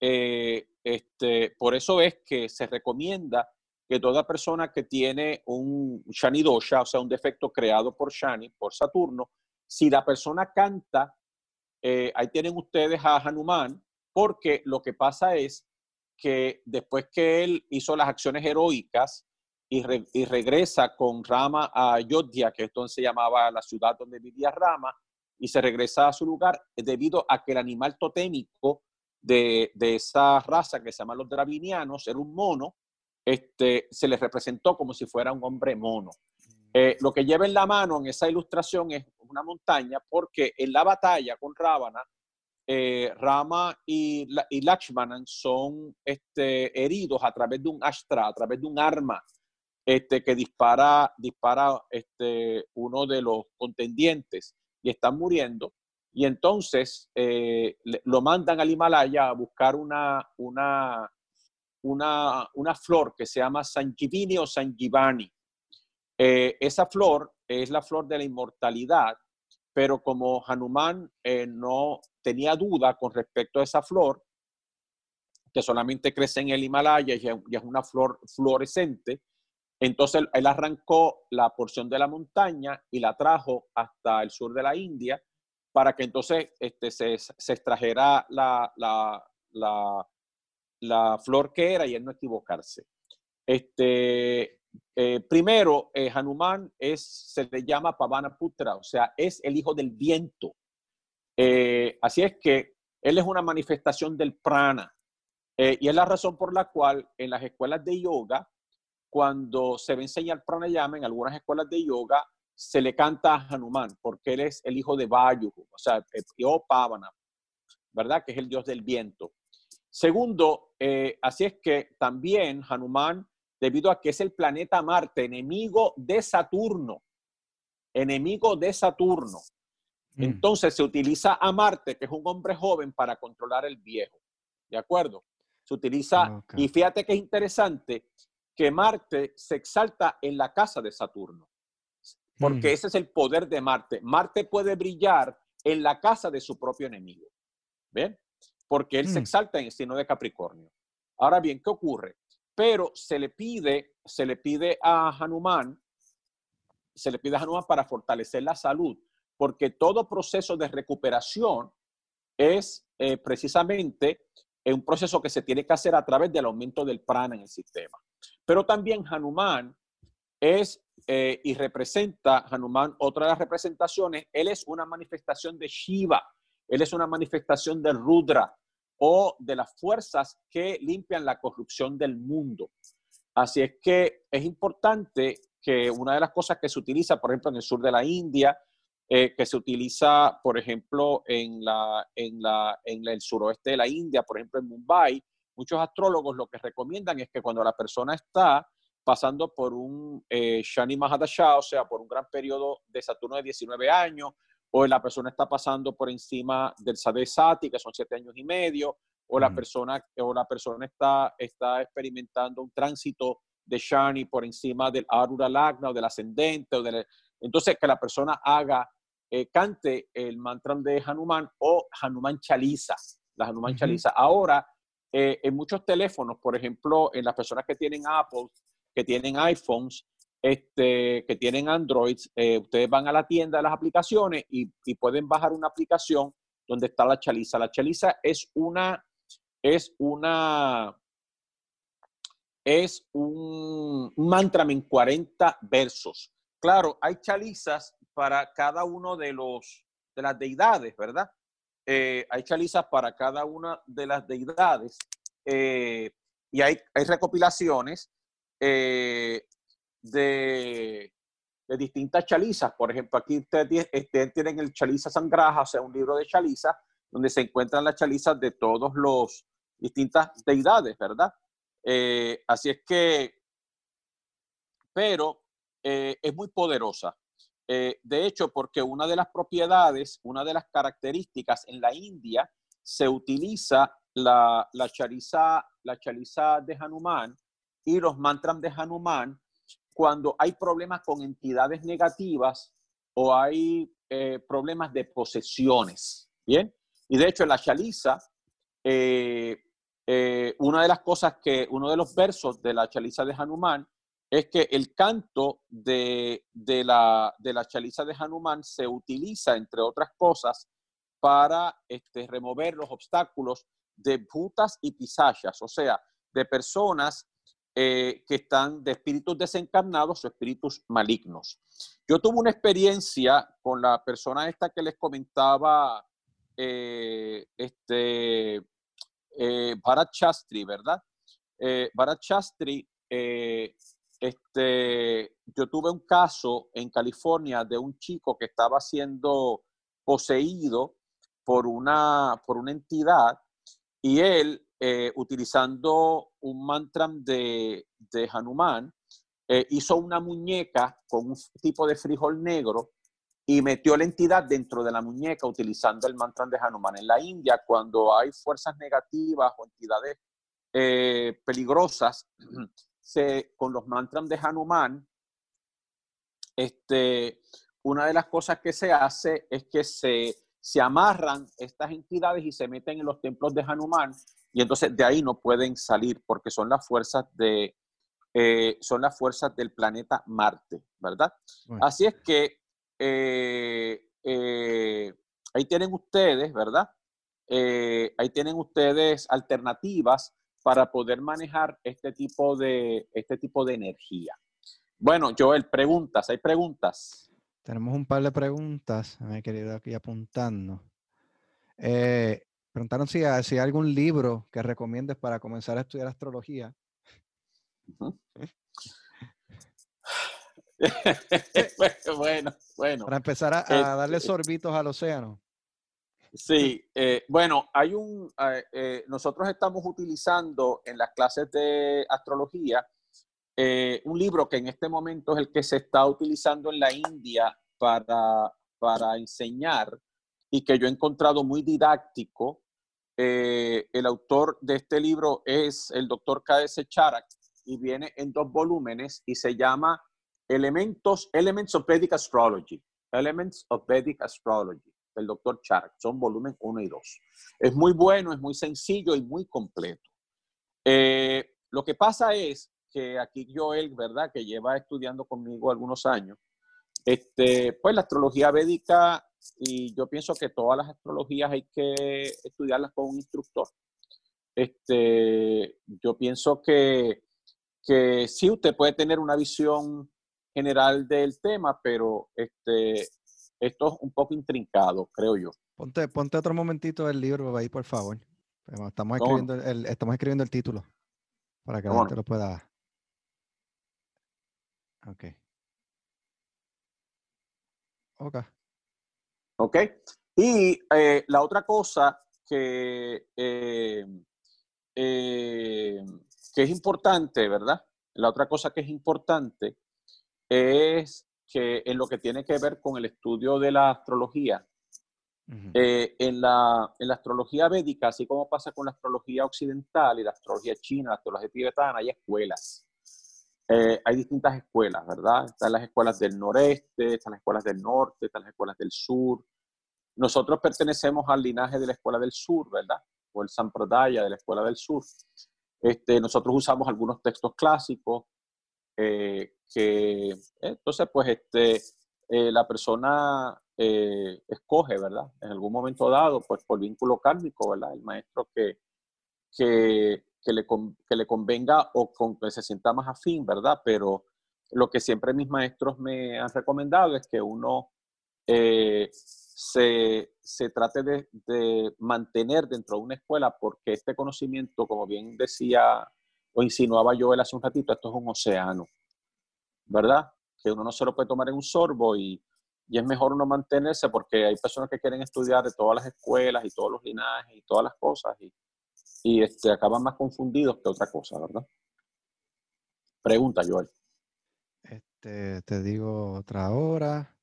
Speaker 1: eh, este, por eso es que se recomienda que toda persona que tiene un Shani Dosha, o sea, un defecto creado por Shani, por Saturno, si la persona canta, eh, ahí tienen ustedes a Hanuman, porque lo que pasa es que después que él hizo las acciones heroicas y, regresa con Rama a Ayodhya, que entonces se llamaba la ciudad donde vivía Rama, y se regresa a su lugar debido a que el animal totémico de, de esa raza que se llama los dravinianos era un mono, este, se le representó como si fuera un hombre mono. Eh, lo que lleva en la mano en esa ilustración es una montaña porque en la batalla con Ravana, eh, Rama y, y, Lakshmanan son este, heridos a través de un astra, a través de un arma este, que dispara, dispara este, uno de los contendientes y están muriendo. Y entonces eh, lo mandan al Himalaya a buscar una, una, una, una flor que se llama Sanjivini o Sanjivani. Eh, esa flor es la flor de la inmortalidad, pero como Hanuman eh, no tenía duda con respecto a esa flor, que solamente crece en el Himalaya y es una flor fluorescente, entonces él arrancó la porción de la montaña y la trajo hasta el sur de la India para que entonces este, se, extrajera la, la, la, la flor que era y él no equivocarse. Este, eh, primero, eh, Hanuman es, se le llama Pavana Putra, o sea, es el hijo del viento. Eh, así es que él es una manifestación del prana. y es la razón por la cual en las escuelas de yoga, cuando se ve enseñar pranayama en algunas escuelas de yoga, se le canta a Hanuman, porque él es el hijo de Vayu, o sea, Pavana, ¿verdad? Que es el dios del viento. Segundo, así es que también Hanuman, debido a que es el planeta Marte, enemigo de Saturno, enemigo de Saturno, mm. entonces se utiliza a Marte, que es un hombre joven, para controlar el viejo. ¿De acuerdo? Se utiliza, ah, y fíjate que es interesante que Marte se exalta en la casa de Saturno, porque mm. ese es el poder de Marte. Marte puede brillar en la casa de su propio enemigo. ¿Ven? porque él se mm. exalta en el signo de Capricornio. Ahora bien, ¿qué ocurre? Pero se le pide, se le pide a Hanuman, se le pide a Hanuman para fortalecer la salud, porque todo proceso de recuperación es eh, precisamente un proceso que se tiene que hacer a través del aumento del prana en el sistema. Pero también Hanuman es eh, y representa, Hanuman, otra de las representaciones, él es una manifestación de Shiva, él es una manifestación de Rudra, o de las fuerzas que limpian la corrupción del mundo. Así es que es importante que una de las cosas que se utiliza, por ejemplo, en el sur de la India, eh, que se utiliza, por ejemplo, en, la, en, la, en el suroeste de la India, por ejemplo, en Mumbai, muchos astrólogos lo que recomiendan es que cuando la persona está pasando por un eh, Shani Mahadasha, o sea, por un gran periodo de Saturno de 19 años, o la persona está pasando por encima del Sati, que son 7 años y medio, o la persona, o la persona está, está experimentando un tránsito de Shani por encima del Arura Lagna o del ascendente, o del, entonces que la persona haga, eh, cante el mantra de Hanuman o Hanuman Chalisa, la Hanuman. Ahora, eh, en muchos teléfonos, por ejemplo, en las personas que tienen Apple, que tienen iPhones, este, que tienen Androids, eh, ustedes van a la tienda de las aplicaciones y, pueden bajar una aplicación donde está la chaliza. La chaliza es una, es una, es un, mantra en 40 versos. Claro, hay chalizas para cada uno de los de las deidades, ¿verdad? Eh, hay chalizas para cada una de las deidades eh, y hay, hay recopilaciones de, distintas chalizas. Por ejemplo, aquí ustedes, este, tienen el Chaliza Sangraja, o sea, un libro de chaliza, donde se encuentran las chalizas de todos los distintas deidades, ¿verdad? Eh, así es que, pero eh, es muy poderosa. de hecho, porque una de las propiedades, una de las características en la India, se utiliza la, la, chaliza, la chaliza de Hanuman y los mantras de Hanuman cuando hay problemas con entidades negativas o hay eh, problemas de posesiones. Bien, y de hecho en la Chaliza, eh, eh, una de las cosas que, uno de los versos de la Chaliza de Hanuman es que el canto de, de, la, de la Chaliza de Hanuman se utiliza, entre otras cosas, para este, remover los obstáculos de putas y pisayas, o sea, de personas eh, que están de espíritus desencarnados o espíritus malignos. Yo tuve una experiencia con la persona esta que les comentaba, eh, este, eh, Bharat Shastri, ¿verdad? Eh, Bharat Shastri, este, yo tuve un caso en California de un chico que estaba siendo poseído por una, por una entidad y él eh, utilizando un mantra de, de Hanuman, eh, hizo una muñeca con un tipo de frijol negro y metió la entidad dentro de la muñeca utilizando el mantra de Hanuman. En la India, cuando hay fuerzas negativas o entidades eh, peligrosas, con los mantras de Hanuman, este, una de las cosas que se hace es que se, se amarran estas entidades y se meten en los templos de Hanuman y entonces de ahí no pueden salir porque son las fuerzas de eh, son las fuerzas del planeta Marte, ¿verdad? Así es que eh, eh, ahí tienen ustedes, ¿verdad? ahí tienen ustedes alternativas para poder manejar este tipo de este tipo de energía. Bueno, Joel, preguntas, hay preguntas.
Speaker 2: Tenemos un par de preguntas, me he querido aquí apuntando. Eh, Preguntaron si, hay algún libro que recomiendes para comenzar a estudiar astrología.
Speaker 1: bueno, bueno.
Speaker 2: Para empezar a, este, darle sorbitos al océano.
Speaker 1: Sí, eh, bueno, hay un, eh, eh, nosotros estamos utilizando en las clases de astrología un libro que en este momento es el que se está utilizando en la India para, para enseñar y que yo he encontrado muy didáctico eh, el autor de este libro es el doctor K.S. Charak y viene en dos volúmenes y se llama Elementos, Elements of Vedic Astrology. Elements of Vedic Astrology, el doctor Charak. Son volumen 1 y 2. Es muy bueno, es muy sencillo y muy completo. Eh, lo que pasa es que aquí Joel, ¿verdad? Que lleva estudiando conmigo algunos años, este, pues la astrología védica y yo pienso que todas las astrologías hay que estudiarlas con un instructor. Este, yo pienso que, que sí, usted puede tener una visión general del tema, pero este, esto es un poco intrincado, creo yo.
Speaker 2: Ponte, ponte otro momentito el libro ahí, por favor. estamos, escribiendo el, estamos escribiendo el título para que la gente lo pueda. Ok.
Speaker 1: Ok. Ok. Y eh, la otra cosa que, eh, eh, que es importante, ¿verdad? La otra cosa que es importante es que en lo que tiene que ver con el estudio de la astrología, en, la, en, la, astrología védica, así como pasa con la astrología occidental y la astrología china, la astrología tibetana, hay escuelas. hay distintas escuelas, ¿verdad? Están las escuelas del noreste, están las escuelas del norte, están las escuelas del sur, nosotros pertenecemos al linaje de la Escuela del Sur, ¿verdad? O el Sampradaya de la Escuela del Sur. Este, nosotros usamos algunos textos clásicos eh, que, entonces, pues, este, eh, la persona eh, escoge, ¿verdad? En algún momento dado, pues, por vínculo kármico, ¿verdad? El maestro que, le, que le convenga o con que se sienta más afín, ¿verdad? Pero lo que siempre mis maestros me han recomendado es que uno se, se trate de, mantener dentro de una escuela, porque este conocimiento, como bien decía o insinuaba yo hace un ratito, esto es un océano, ¿verdad? Que uno no se lo puede tomar en un sorbo y, y es mejor uno mantenerse porque hay personas que quieren estudiar de todas las escuelas y todos los linajes y todas las cosas y, y este, acaban más confundidos que otra cosa, ¿verdad? Pregunta, Joel.
Speaker 2: Este, te digo otra hora.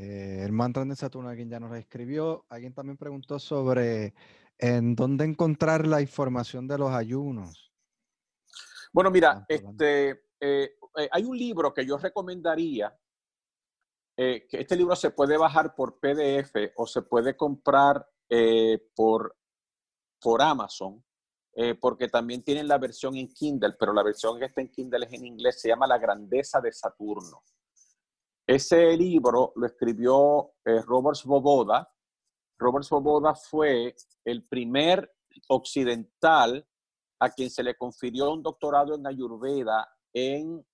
Speaker 2: Eh, el mantra de Saturno, alguien ya nos escribió. Alguien también preguntó sobre en dónde encontrar la información de los ayunos.
Speaker 1: Bueno, mira, este, eh, eh, hay un libro que yo recomendaría, que este libro se puede bajar por PDF o se puede comprar por, por Amazon, porque también tienen la versión en Kindle, pero la versión que está en Kindle es en inglés, se llama La Grandeza de Saturno. Ese libro lo escribió eh, Robert Svoboda. Robert Svoboda fue el primer occidental a quien se le confirió un doctorado en Ayurveda en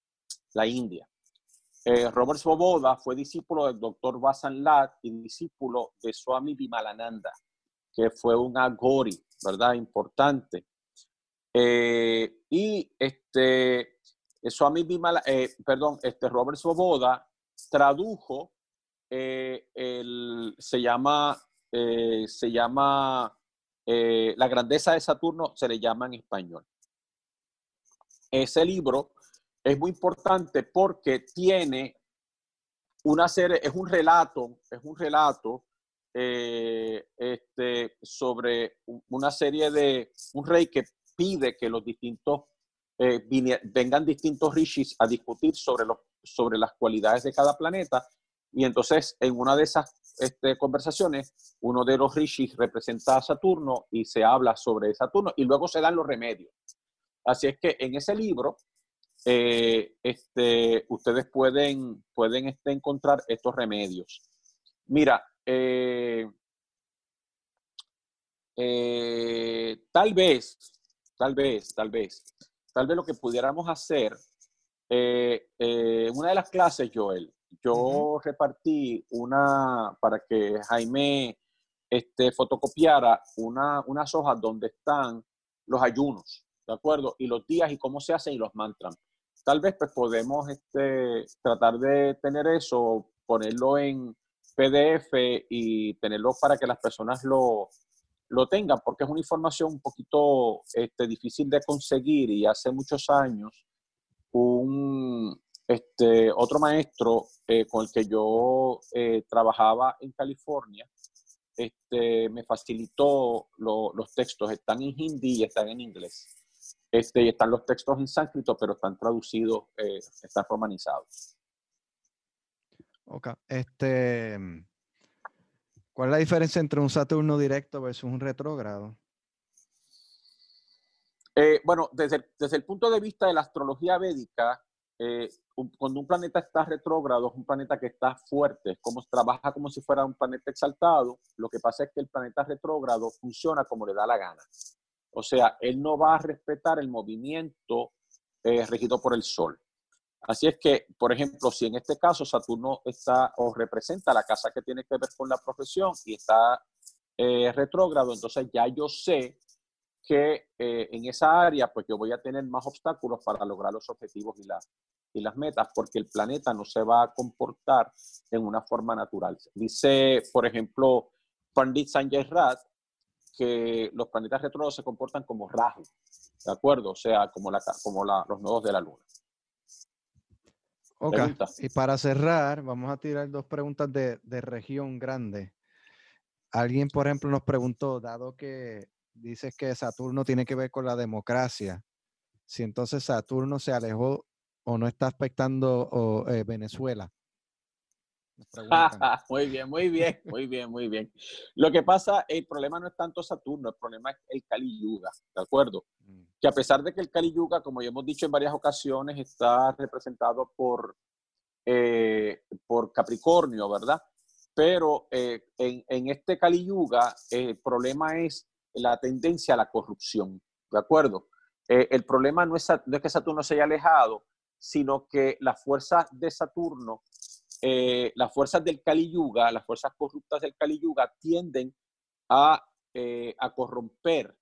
Speaker 1: la India. Eh, Robert Svoboda fue discípulo del doctor Vasan Lat y discípulo de Swami Vimalananda, que fue un agori, ¿verdad? Importante. Eh, y este, Swami Bimala, perdón, este Robert Svoboda tradujo, eh, el, se llama, eh, se llama eh, La grandeza de Saturno, se le llama en español. Ese libro es muy importante porque tiene una serie, es un relato, es un relato este, sobre una serie de un rey que pide que los distintos vengan distintos rishis a discutir sobre los sobre las cualidades de cada planeta. Y entonces, en una de esas este, conversaciones, uno de los rishis representa a Saturno y se habla sobre Saturno y luego se dan los remedios. Así es que en ese libro, eh, este, ustedes pueden, pueden este, encontrar estos remedios. Mira, eh, eh, tal vez, tal vez, tal vez, tal vez lo que pudiéramos hacer eh, eh, una de las clases, Joel, yo repartí una, para que Jaime este, fotocopiara una, unas hojas donde están los ayunos, ¿de acuerdo? Y los días y cómo se hacen y los mantras. Tal vez pues podemos este, tratar de tener eso, ponerlo en PDF y tenerlo para que las personas lo, lo tengan, porque es una información un poquito este, difícil de conseguir y hace muchos años un este, otro maestro eh, con el que yo eh, trabajaba en California, este, me facilitó los textos, están en hindi y están en inglés. Este, y están los textos en sánscrito, pero están traducidos, eh, están romanizados.
Speaker 2: Ok. Este, ¿Cuál es la diferencia entre un Saturno directo versus un retrógrado?
Speaker 1: Eh, bueno, desde, desde, el punto de vista de la astrología védica, eh, cuando un planeta está retrógrado, es un planeta que está fuerte, como trabaja como si fuera un planeta exaltado. Lo que pasa es que el planeta retrógrado funciona como le da la gana. O sea, él no va a respetar el movimiento eh, regido por el Sol. Así es que, por ejemplo, si en este caso Saturno está o representa la casa que tiene que ver con la profesión y está eh, retrógrado, entonces ya yo sé que eh, en esa área, pues yo voy a tener más obstáculos para lograr los objetivos y, y las metas, porque el planeta no se va a comportar en una forma natural. Dice, por ejemplo, Pandit Sanjay Rat, que los planetas retrógrados se comportan como Rahu, ¿de acuerdo? O sea, como, la, como la, los nodos de la luna.
Speaker 2: Ok, y para cerrar, vamos a tirar dos preguntas de, de región grande. Alguien, por ejemplo, nos preguntó, dado que dices que Saturno tiene que ver con la democracia, si entonces Saturno se alejó o no está afectando eh, Venezuela.
Speaker 1: muy bien, muy bien, muy bien, muy bien. Lo que pasa, el problema no es tanto Saturno, el problema es el Kali Yuga, ¿de acuerdo? Mm. Que a pesar de que el Kali Yuga, como ya hemos dicho en varias ocasiones, está representado por, eh, por Capricornio, ¿verdad? Pero eh, en, este Kali Yuga, el problema es la tendencia a la corrupción, ¿de acuerdo? Eh, el problema no es, que Saturno se haya alejado, sino que las fuerzas de Saturno, eh, las fuerzas del Kali Yuga, las fuerzas corruptas del Kali Yuga tienden a, corromper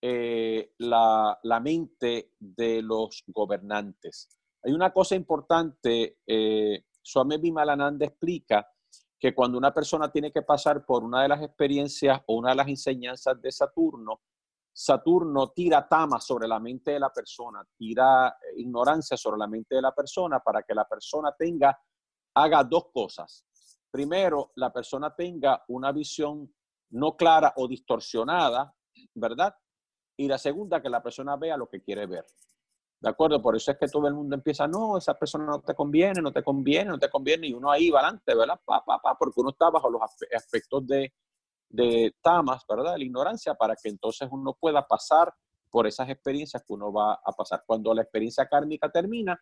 Speaker 1: la, la, mente de los gobernantes. Hay una cosa importante, Swami Vimalananda explica que cuando una persona tiene que pasar por una de las experiencias o una de las enseñanzas de Saturno, Saturno tira tamas sobre la mente de la persona, tira eh, ignorancia sobre la mente de la persona para que la persona tenga, haga dos cosas. Primero, la persona tenga una visión no clara o distorsionada, ¿verdad? Y la segunda, que la persona vea lo que quiere ver. ¿De acuerdo? Por eso es que todo el mundo empieza, no, esa persona no te conviene, no te conviene, no te conviene, y uno ahí va adelante, ¿verdad? Pa, pa, pa, porque uno está bajo los aspectos de, de tamas, ¿verdad? La ignorancia, para que entonces uno pueda pasar por esas experiencias que uno va a pasar. Cuando la experiencia kármica termina,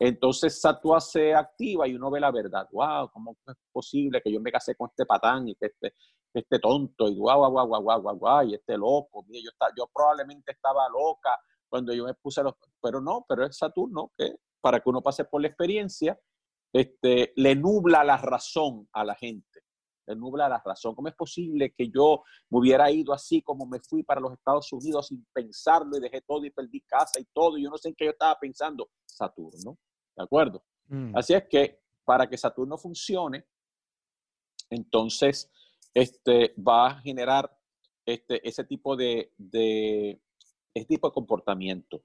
Speaker 1: entonces Satua se activa y uno ve la verdad. ¡Wow! ¿Cómo es posible que yo me casé con este patán y que este, este tonto y guau, guau, guau, guau, guau, guau, y este loco? Mira, yo, yo probablemente estaba loca cuando yo me puse los... Pero no, pero es Saturno que para que uno pase por la experiencia, este, le nubla la razón a la gente, le nubla la razón. ¿Cómo es posible que yo me hubiera ido así como me fui para los Estados Unidos sin pensarlo y dejé todo y perdí casa y todo? Y yo no sé en qué yo estaba pensando. Saturno, ¿de acuerdo? Mm. Así es que para que Saturno funcione, entonces este, va a generar este, ese tipo de, este tipo de comportamiento.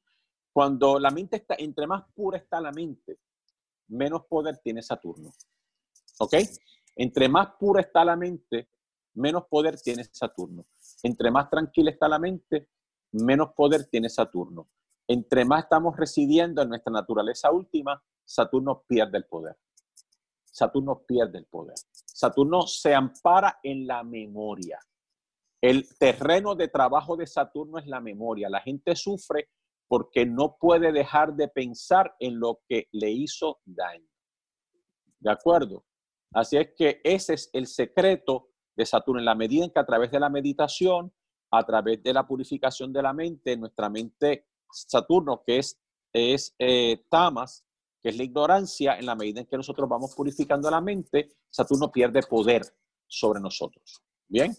Speaker 1: Cuando la mente está, entre más pura está la mente, menos poder tiene Saturno. ¿Ok? Entre más pura está la mente, menos poder tiene Saturno. Entre más tranquila está la mente, menos poder tiene Saturno. Entre más estamos residiendo en nuestra naturaleza última, Saturno pierde el poder. Saturno pierde el poder. Saturno se ampara en la memoria. El terreno de trabajo de Saturno es la memoria. La gente sufre porque no puede dejar de pensar en lo que le hizo daño. ¿De acuerdo? Así es que ese es el secreto de Saturno. En la medida en que a través de la meditación, a través de la purificación de la mente, nuestra mente, Saturno, que es, es eh, tamas, que es la ignorancia, en la medida en que nosotros vamos purificando la mente, Saturno pierde poder sobre nosotros. ¿Bien?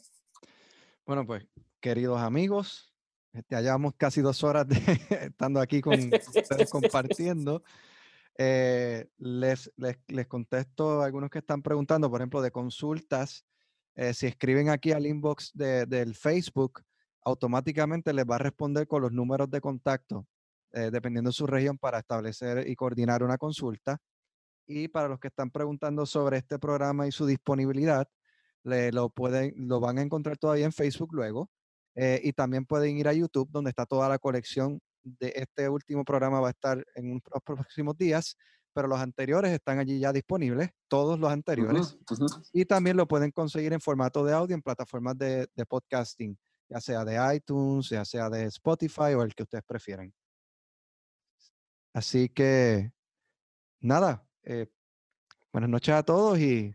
Speaker 2: Bueno, pues, queridos amigos, este, ya llevamos casi dos horas de, estando aquí compartiendo. Eh, les, les, les, contesto a algunos que están preguntando, por ejemplo, de consultas. Eh, si escriben aquí al inbox de, del Facebook, automáticamente les va a responder con los números de contacto, eh, dependiendo de su región, para establecer y coordinar una consulta. Y para los que están preguntando sobre este programa y su disponibilidad, lo, pueden, lo van a encontrar todavía en Facebook luego. Eh, y también pueden ir a YouTube, donde está toda la colección de este último programa. Va a estar en los próximos días, pero los anteriores están allí ya disponibles, todos los anteriores. Y también lo pueden conseguir en formato de audio en plataformas de, de, podcasting, ya sea de iTunes, ya sea de Spotify o el que ustedes prefieran. Así que, nada, eh, buenas noches a todos y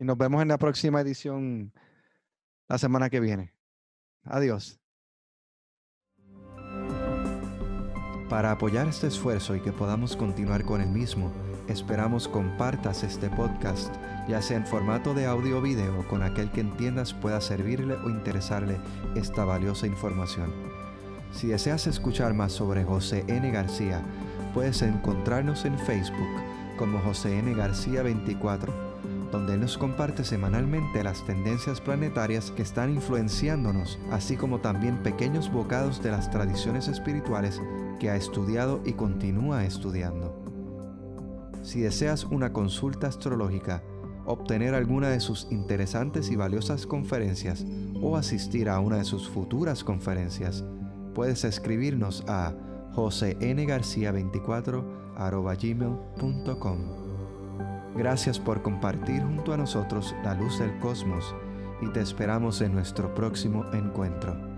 Speaker 2: y nos vemos en la próxima edición la semana que viene. Adiós. Para apoyar este esfuerzo y que podamos continuar con el mismo, Esperamos compartas este podcast, ya sea en formato de audio o video, con aquel que entiendas pueda servirle o interesarle esta valiosa información. Si deseas escuchar más sobre José N. García, puedes encontrarnos en Facebook como José N. García 24, donde nos comparte semanalmente las tendencias planetarias que están influenciándonos, así como también pequeños bocados de las tradiciones espirituales que ha estudiado y continúa estudiando. Si deseas una consulta astrológica, obtener alguna de sus interesantes y valiosas conferencias o asistir a una de sus futuras conferencias, puedes escribirnos a josengarcia24.gmail.com Gracias por compartir junto a nosotros la luz del cosmos y te esperamos en nuestro próximo encuentro.